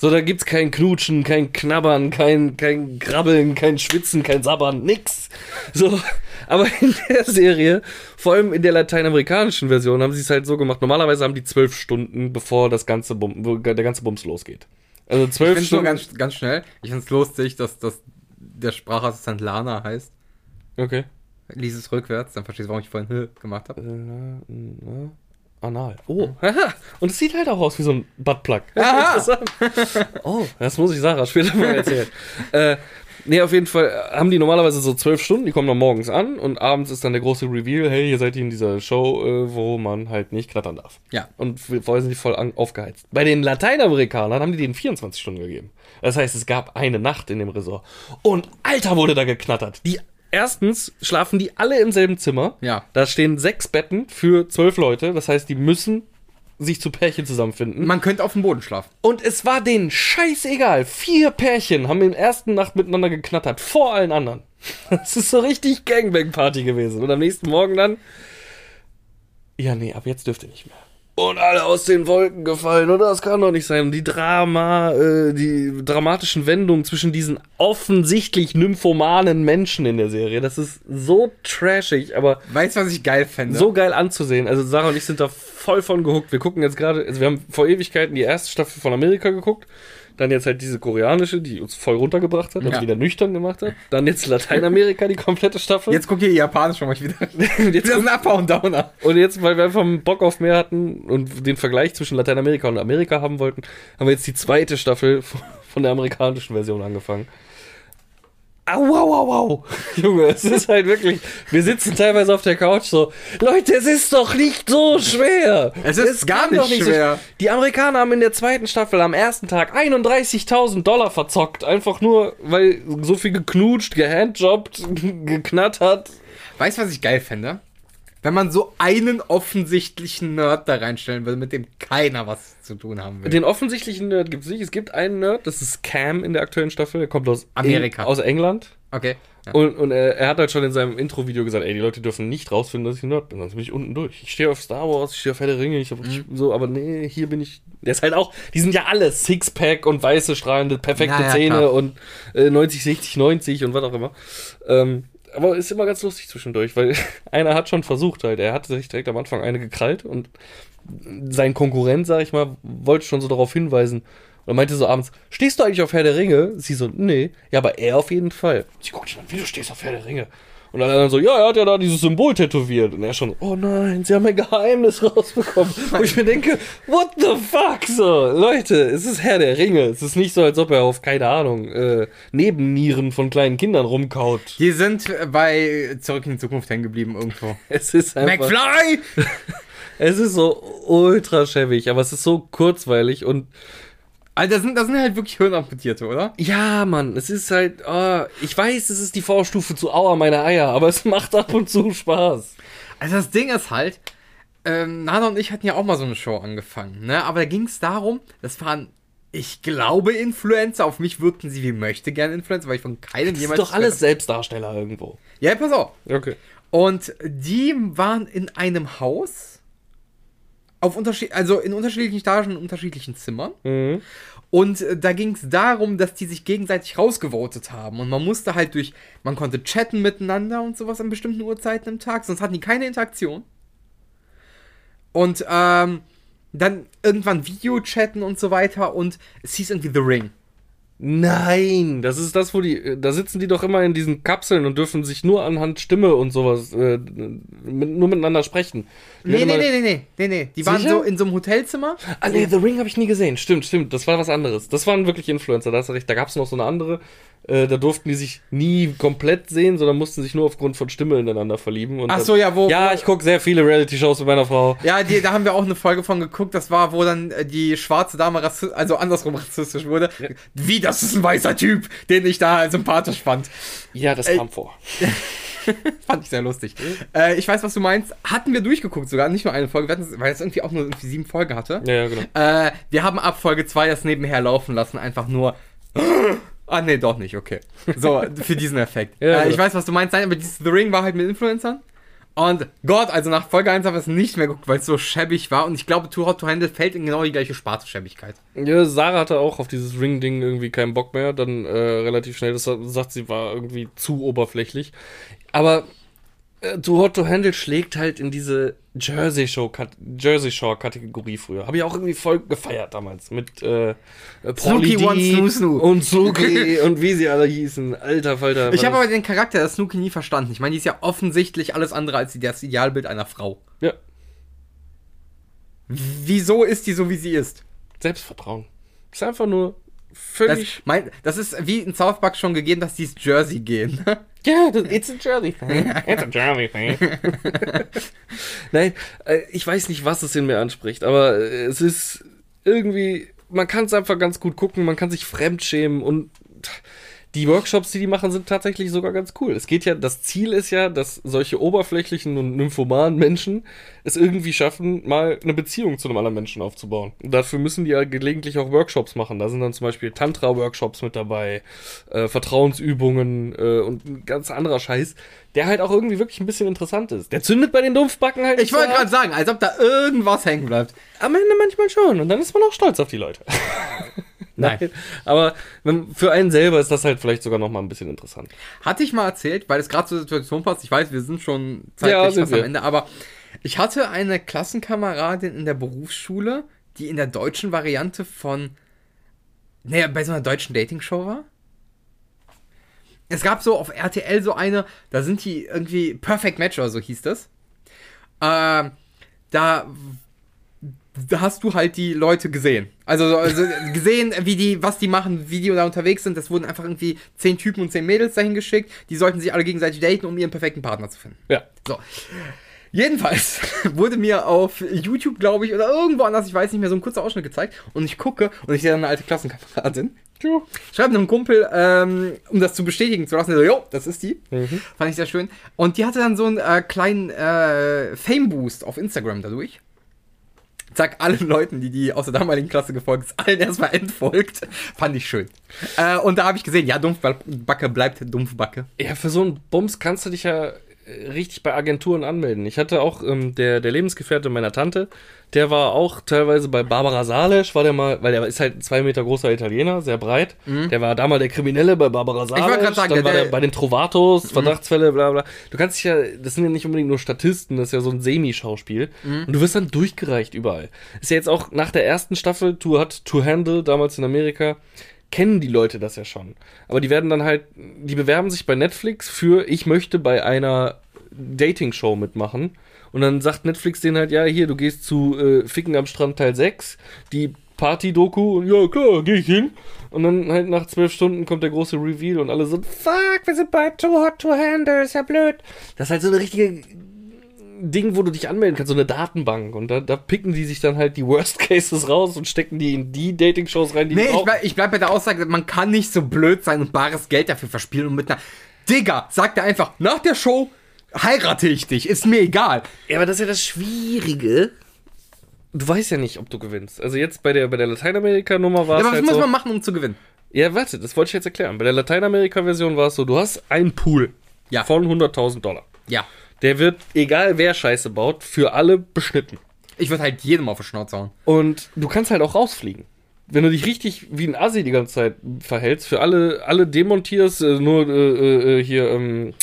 So, da gibt's kein Knutschen, kein Knabbern, kein, kein Grabbeln, kein Schwitzen, kein Sabbern, nix. So, aber in der Serie, vor allem in der lateinamerikanischen Version, haben sie es halt so gemacht. Normalerweise haben die zwölf Stunden, bevor das ganze Bum, der ganze Bums losgeht. Also ich zwölf finde es nur Stunden. ganz, ganz schnell. Ich finde es lustig, dass, dass der Sprachassistent Lana heißt. okay. Lies es rückwärts, dann verstehst du, warum ich vorhin gemacht habe. Anal. Oh, haha. Und es sieht halt auch aus wie so ein Buttplug. Interessant. Oh, das muss ich Sarah später mal erzählen. äh, nee, auf jeden Fall äh, haben die normalerweise so zwölf Stunden, die kommen dann morgens an und abends ist dann der große Reveal, hey, hier seid ihr in dieser Show, äh, wo man halt nicht knattern darf. Ja. Und vorher sind die voll aufgeheizt. Bei den Lateinamerikanern haben die denen 24 Stunden gegeben. Das heißt, es gab eine Nacht in dem Resort. Und Alter wurde da geknattert. Die erstens schlafen die alle im selben Zimmer. Ja. Da stehen sechs Betten für zwölf Leute. Das heißt, die müssen sich zu Pärchen zusammenfinden. Man könnte auf dem Boden schlafen. Und es war denen scheißegal. Vier Pärchen haben in der ersten Nacht miteinander geknattert. Vor allen anderen. Das ist so richtig Gangbang-Party gewesen. Und am nächsten Morgen dann. Ja, nee, ab jetzt dürft ihr nicht mehr. Und alle aus den Wolken gefallen. Und das kann doch nicht sein. Und die Drama, äh, die dramatischen Wendungen zwischen diesen offensichtlich nymphomanen Menschen in der Serie. Das ist so trashig, aber Weißt du, was ich geil fände? so geil anzusehen. Also Sarah und ich sind da voll von gehuckt. Wir gucken jetzt gerade, also wir haben vor Ewigkeiten die erste Staffel von Amerika geguckt. Dann jetzt halt diese koreanische, die uns voll runtergebracht hat und Ja. wieder nüchtern gemacht hat. Dann jetzt Lateinamerika, die komplette Staffel. Jetzt guck hier Japanisch schon mal wieder. jetzt Das ist ein Upper und Downer. Und jetzt, weil wir einfach Bock auf mehr hatten und den Vergleich zwischen Lateinamerika und Amerika haben wollten, haben wir jetzt die zweite Staffel von der amerikanischen Version angefangen. Au, au, au, au. Junge, es ist halt wirklich. Wir sitzen teilweise auf der Couch so. Leute, es ist doch nicht so schwer. Es ist gar kann nicht doch so schwer. sch- Die Amerikaner haben in der zweiten Staffel am ersten Tag 31.000 Dollar verzockt. Einfach nur, weil so viel geknutscht, gehandjobbt, geknattert. Weißt du, was ich geil fände? Wenn man so einen offensichtlichen Nerd da reinstellen würde, mit dem keiner was zu tun haben will. Den offensichtlichen Nerd gibt es nicht. Es gibt einen Nerd, das ist Cam in der aktuellen Staffel. Der kommt aus Amerika. Eng aus England. Okay. Ja. Und, und er, er hat halt schon in seinem Intro-Video gesagt, ey, die Leute dürfen nicht rausfinden, dass ich ein Nerd bin, sonst bin ich unten durch. Ich stehe auf Star Wars, ich stehe auf Herr der Ringe, ich hab Mhm. so, aber nee, hier bin ich. Der ist halt auch, die sind ja alle Sixpack und weiße, strahlende, perfekte Ja, ja, Zähne klar. und äh, 90, 60, 90 und was auch immer. Ähm, aber ist immer ganz lustig zwischendurch, weil einer hat schon versucht halt, er hatte sich direkt am Anfang eine gekrallt und sein Konkurrent, sag ich mal, wollte schon so darauf hinweisen. Und meinte so abends, stehst du eigentlich auf Herr der Ringe? Sie so, nee. Ja, aber er auf jeden Fall. Sie guckt ihn an, wie du stehst auf Herr der Ringe. Und dann dann so, ja, er hat ja da dieses Symbol tätowiert. Und er schon, oh nein, sie haben ein Geheimnis rausbekommen. Wo ich mir denke, what the fuck? So, Leute, es ist Herr der Ringe. Es ist nicht so, als ob er auf, keine Ahnung, äh, Nebennieren von kleinen Kindern rumkaut. Die sind bei Zurück in die Zukunft hängen geblieben irgendwo. Es ist einfach. McFly! Es ist so ultra schäbig, aber es ist so kurzweilig und Alter, das sind, das sind halt wirklich Hirnamputierte, oder? Ja, Mann, es ist halt, oh, ich weiß, es ist die Vorstufe zu Aua meine Eier, aber es macht ab und zu Spaß. Also das Ding ist halt, ähm, Nana und ich hatten ja auch mal so eine Show angefangen, ne? Aber da ging es darum, das waren, ich glaube, Influencer. Auf mich wirkten sie wie möchte gerne Influencer, weil ich von keinem Das ist jemals. doch alles Selbstdarsteller irgendwo. Ja, pass auf. Okay. Und die waren in einem Haus. Auf unterschied also in unterschiedlichen Etagen, in unterschiedlichen Zimmern. Mhm. Und äh, da ging es darum, dass die sich gegenseitig rausgevotet haben. Und man musste halt durch, man konnte chatten miteinander und sowas an bestimmten Uhrzeiten im Tag, sonst hatten die keine Interaktion. Und ähm, dann irgendwann Video-Chatten und so weiter. Und es hieß irgendwie The Ring. Nein, das ist das, wo die, da sitzen die doch immer in diesen Kapseln und dürfen sich nur anhand Stimme und sowas, äh, mit, nur miteinander sprechen. Die Nee, nee, nee, nee, nee, nee, nee. Die waren Sicher? so in so einem Hotelzimmer. Ah, nee, The Ring habe ich nie gesehen. Stimmt, stimmt. Das war was anderes. Das waren wirklich Influencer, da hast du recht. Da gab es noch so eine andere. Äh, da durften die sich nie komplett sehen, sondern mussten sich nur aufgrund von Stimme ineinander verlieben. Und Ach so, ja, wo- Ja, ich gucke sehr viele Reality-Shows mit meiner Frau. Ja, die, da haben wir auch eine Folge von geguckt. Das war, wo dann äh, die schwarze Dame rassistisch, also andersrum rassistisch wurde. Wie, das ist ein weißer Typ, den ich da sympathisch fand. Ja, das Ey. kam vor. Fand ich sehr lustig. Äh, ich weiß, was du meinst. Hatten wir durchgeguckt sogar, nicht nur eine Folge, hatten, weil es irgendwie auch nur irgendwie sieben Folgen hatte. Ja, ja, genau. Äh, wir haben ab Folge 2 das nebenher laufen lassen, einfach nur. Ah, nee, doch nicht, okay. So, für diesen Effekt. Ja, äh, ich weiß, was du meinst, nein, aber dieses The Ring war halt mit Influencern. Und Gott, also nach Folge 1 haben wir es nicht mehr geguckt, weil es so schäbig war. Und ich glaube, Too Hot to Handle fällt in genau die gleiche Sparte Schäbigkeit. Ja, Sarah hatte auch auf dieses Ring-Ding irgendwie keinen Bock mehr. Dann äh, relativ schnell, das sagt sie, war irgendwie zu oberflächlich. Aber äh, Too Hot to Handle schlägt halt in diese Jersey Show Jersey Shore Kategorie früher. Habe ich auch irgendwie voll gefeiert damals mit äh, äh, Snooki One Snoo Snoo. und Snooki und wie sie alle hießen. Alter Falter. Ich habe das- aber den Charakter der Snooki nie verstanden. Ich meine, die ist ja offensichtlich alles andere als die- das Idealbild einer Frau. ja, Wieso ist die so, wie sie ist? Selbstvertrauen. Ist einfach nur Das, völlig. mein, das ist wie in South Park schon gegeben, dass die ins Jersey gehen. Ja, das, it's a Jersey thing. It's a Jersey thing. Nein, äh, ich weiß nicht, was es in mir anspricht, aber äh, es ist irgendwie, man kann es einfach ganz gut gucken, man kann sich fremdschämen und die Workshops, die die machen, sind tatsächlich sogar ganz cool. Es geht ja, das Ziel ist ja, dass solche oberflächlichen und nymphomanen Menschen es irgendwie schaffen, mal eine Beziehung zu einem anderen Menschen aufzubauen. Und dafür müssen die ja gelegentlich auch Workshops machen. Da sind dann zum Beispiel Tantra-Workshops mit dabei, äh, Vertrauensübungen äh, und ein ganz anderer Scheiß, der halt auch irgendwie wirklich ein bisschen interessant ist. Der zündet bei den Dumpfbacken halt Ich wollte gerade sagen, als ob da irgendwas hängen bleibt. Am Ende manchmal schon. Und dann ist man auch stolz auf die Leute. Nein. Aber für einen selber ist das halt vielleicht sogar noch mal ein bisschen interessant. Hatte ich mal erzählt, weil es gerade zur Situation passt. Ich weiß, wir sind schon zeitlich Ja, sind fast am wir. Ende, aber Ich hatte eine Klassenkameradin in der Berufsschule, die in der deutschen Variante von, naja, bei so einer deutschen Dating-Show war. Es gab so auf RTL so eine, da sind die irgendwie Perfect Match oder so hieß das. Ähm, da, da hast du halt die Leute gesehen. Also, also gesehen, wie die, was die machen, wie die da unterwegs sind. Das wurden einfach irgendwie zehn Typen und zehn Mädels dahin geschickt. Die sollten sich alle gegenseitig daten, um ihren perfekten Partner zu finden. Ja. So. Jedenfalls wurde mir auf YouTube, glaube ich, oder irgendwo anders, ich weiß nicht mehr, so ein kurzer Ausschnitt gezeigt. Und ich gucke und ich sehe dann eine alte Klassenkameradin. Schreibt einem Kumpel, ähm, um das zu bestätigen zu lassen. So, jo, das ist die. Fand ich sehr schön. Und die hatte dann so einen äh, kleinen äh, Fame-Boost auf Instagram dadurch. Zack, allen Leuten, die die aus der damaligen Klasse gefolgt ist, allen erstmal entfolgt. Fand ich schön. Äh, und da habe ich gesehen, ja, Dumpfbacke bleibt Dumpfbacke. Ja, für so einen Bums kannst du dich ja richtig bei Agenturen anmelden. Ich hatte auch ähm, der, der Lebensgefährte meiner Tante, der war auch teilweise bei Barbara Salesch, war der mal, weil der ist halt ein zwei Meter großer Italiener, sehr breit. Der war damals der Kriminelle bei Barbara Salesch. grad sagen, dann war der, der- bei den Trovatos, Verdachtsfälle, bla bla. Du kannst dich ja, das sind ja nicht unbedingt nur Statisten, das ist ja so ein Semi-Schauspiel. Und du wirst dann durchgereicht überall. Ist ja jetzt auch nach der ersten Staffel, To Hot to Handle, damals in Amerika, kennen die Leute das ja schon. Aber die werden dann halt, die bewerben sich bei Netflix für, ich möchte bei einer Dating-Show mitmachen. Und dann sagt Netflix denen halt, ja, hier, du gehst zu äh, Ficken am Strand Teil 6, die Party-Doku, und ja, klar, geh ich hin. Und dann halt nach zwölf Stunden kommt der große Reveal und alle so, fuck, wir sind bei Too Hot to Handle, ist ja blöd. Das ist halt so eine richtige Ding, wo du dich anmelden kannst, so eine Datenbank. Und da, da picken die sich dann halt die Worst Cases raus und stecken die in die Dating-Shows rein, die Nee, ich bleib, ich bleib bei der Aussage, man kann nicht so blöd sein und bares Geld dafür verspielen und mit einer. Digga, sagt er einfach, nach der Show heirate ich dich, ist mir egal. Ja, aber das ist ja das Schwierige. Du weißt ja nicht, ob du gewinnst. Also jetzt bei der, bei der Lateinamerika-Nummer war Ja, es aber was halt muss so, man machen, um zu gewinnen? Ja, warte, das wollte ich jetzt erklären. Bei der Lateinamerika-Version war es so, du hast einen Pool Ja. von 100.000 Dollar. Ja. Der wird, egal wer Scheiße baut, für alle beschnitten. Ich würde halt jedem auf die Schnauze hauen. Und du kannst halt auch rausfliegen. Wenn du dich richtig wie ein Assi die ganze Zeit verhältst, für alle, alle demontierst, äh, nur äh, äh, hier, ähm,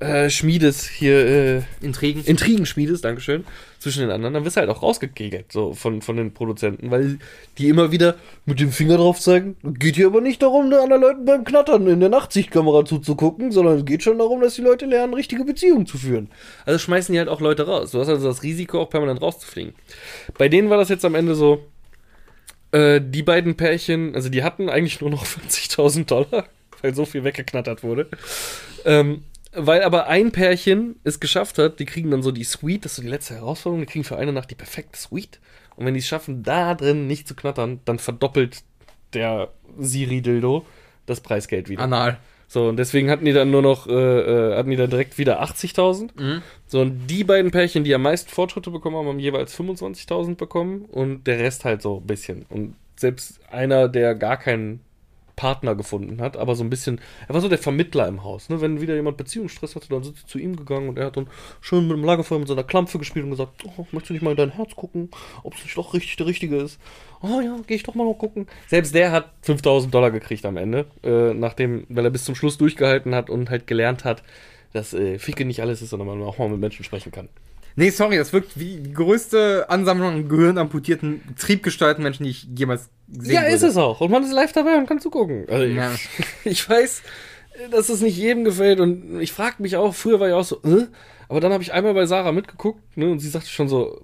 äh, Schmiedes, hier, äh, Intrigen. Intrigen schmiedest, Dankeschön, zwischen den anderen, dann wirst du halt auch rausgekegelt, so von, von den Produzenten, weil die immer wieder mit dem Finger drauf zeigen, geht hier aber nicht darum, da anderen Leuten beim Knattern in der Nachtsichtkamera zuzugucken, sondern es geht schon darum, dass die Leute lernen, richtige Beziehungen zu führen. Also schmeißen die halt auch Leute raus. Du hast also das Risiko, auch permanent rauszufliegen. Bei denen war das jetzt am Ende so, äh, die beiden Pärchen, also die hatten eigentlich nur noch 40.000 Dollar, weil so viel weggeknattert wurde. Ähm, weil aber ein Pärchen es geschafft hat, die kriegen dann so die Suite, das ist so die letzte Herausforderung, die kriegen für eine Nacht die perfekte Suite. Und wenn die es schaffen, da drin nicht zu knattern, dann verdoppelt der Siri-Dildo das Preisgeld wieder. Anal. So, und deswegen hatten die dann nur noch, äh, äh, hatten die dann direkt wieder 80.000. So, und die beiden Pärchen, die am meisten Fortschritte bekommen haben, haben jeweils 25.000 bekommen und der Rest halt so ein bisschen. Und selbst einer, der gar keinen Partner gefunden hat, aber so ein bisschen, er war so der Vermittler im Haus. Ne? Wenn wieder jemand Beziehungsstress hatte, dann sind sie zu ihm gegangen und er hat dann schön mit dem Lagerfeuer mit seiner Klampfe gespielt und gesagt, oh, möchtest du nicht mal in dein Herz gucken, ob es nicht doch richtig der Richtige ist? Oh ja, gehe ich doch mal noch gucken. Selbst der hat 5000 Dollar gekriegt am Ende, äh, nachdem, weil er bis zum Schluss durchgehalten hat und halt gelernt hat, dass äh, Ficke nicht alles ist, sondern man auch mal mit Menschen sprechen kann. Nee, sorry, das wirkt wie die größte Ansammlung an gehirnamputierten, triebgesteuerten Menschen, die ich jemals gesehen Ja, würde. ist es auch. Und man ist live dabei und kann zugucken. Also Ja. ich, ich weiß, dass es nicht jedem gefällt und ich frage mich auch, früher war ich auch so, äh? aber dann habe ich einmal bei Sarah mitgeguckt ne, und sie sagte schon so,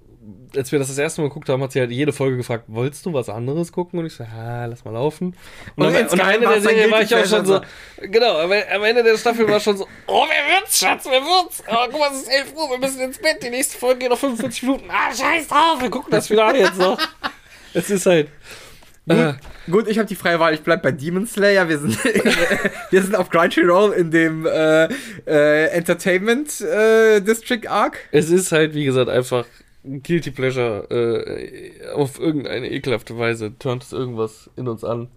als wir das das erste Mal geguckt haben, hat sie halt jede Folge gefragt, wolltest du was anderes gucken? Und ich so, ja, lass mal laufen. Und, Und am, und am Ende der Serie war ich auch schon so, Pleasure. genau, am, am Ende der Staffel war schon so, oh, wer wird's, Schatz, wer wird's? Oh, guck mal, es ist 11 Uhr, wir müssen ins Bett, die nächste Folge geht noch 45 Minuten. Ah, scheiß drauf, wir gucken das Finale jetzt noch. Es ist halt... äh, Gut, ich habe die freie Wahl. Ich bleib bei Demon Slayer. Wir sind, wir sind auf Crunchyroll in dem äh, äh, Entertainment äh, District Arc. Es ist halt, wie gesagt, einfach ein Guilty Pleasure. Äh, auf irgendeine ekelhafte Weise turnt es irgendwas in uns an,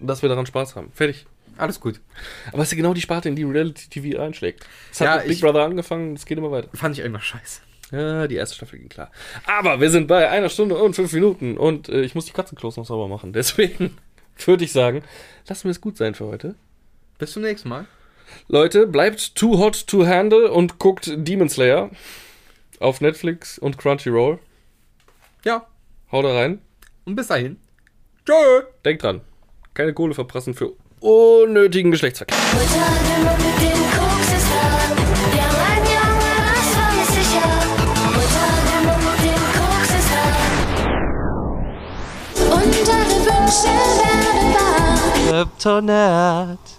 dass wir daran Spaß haben. Fertig. Alles gut. Aber es ist ja genau die Sparte, in die Reality TV einschlägt. Es hat Ja, mit Big Brother angefangen, es geht immer weiter. Fand ich immer scheiße. Ja, die erste Staffel ging klar. Aber wir sind bei einer Stunde und fünf Minuten und äh, ich muss die Katzenklos noch sauber machen. Deswegen würde ich sagen, lassen wir es gut sein für heute. Bis zum nächsten Mal. Leute, bleibt too hot to handle und guckt Demon Slayer. Auf Netflix und Crunchyroll. Ja. Hau da rein. Und bis dahin. Tschö. Denk dran. Keine Kohle verprassen für unnötigen Geschlechtsverkehr. Deine Wünsche werden wahr. Kryptonat.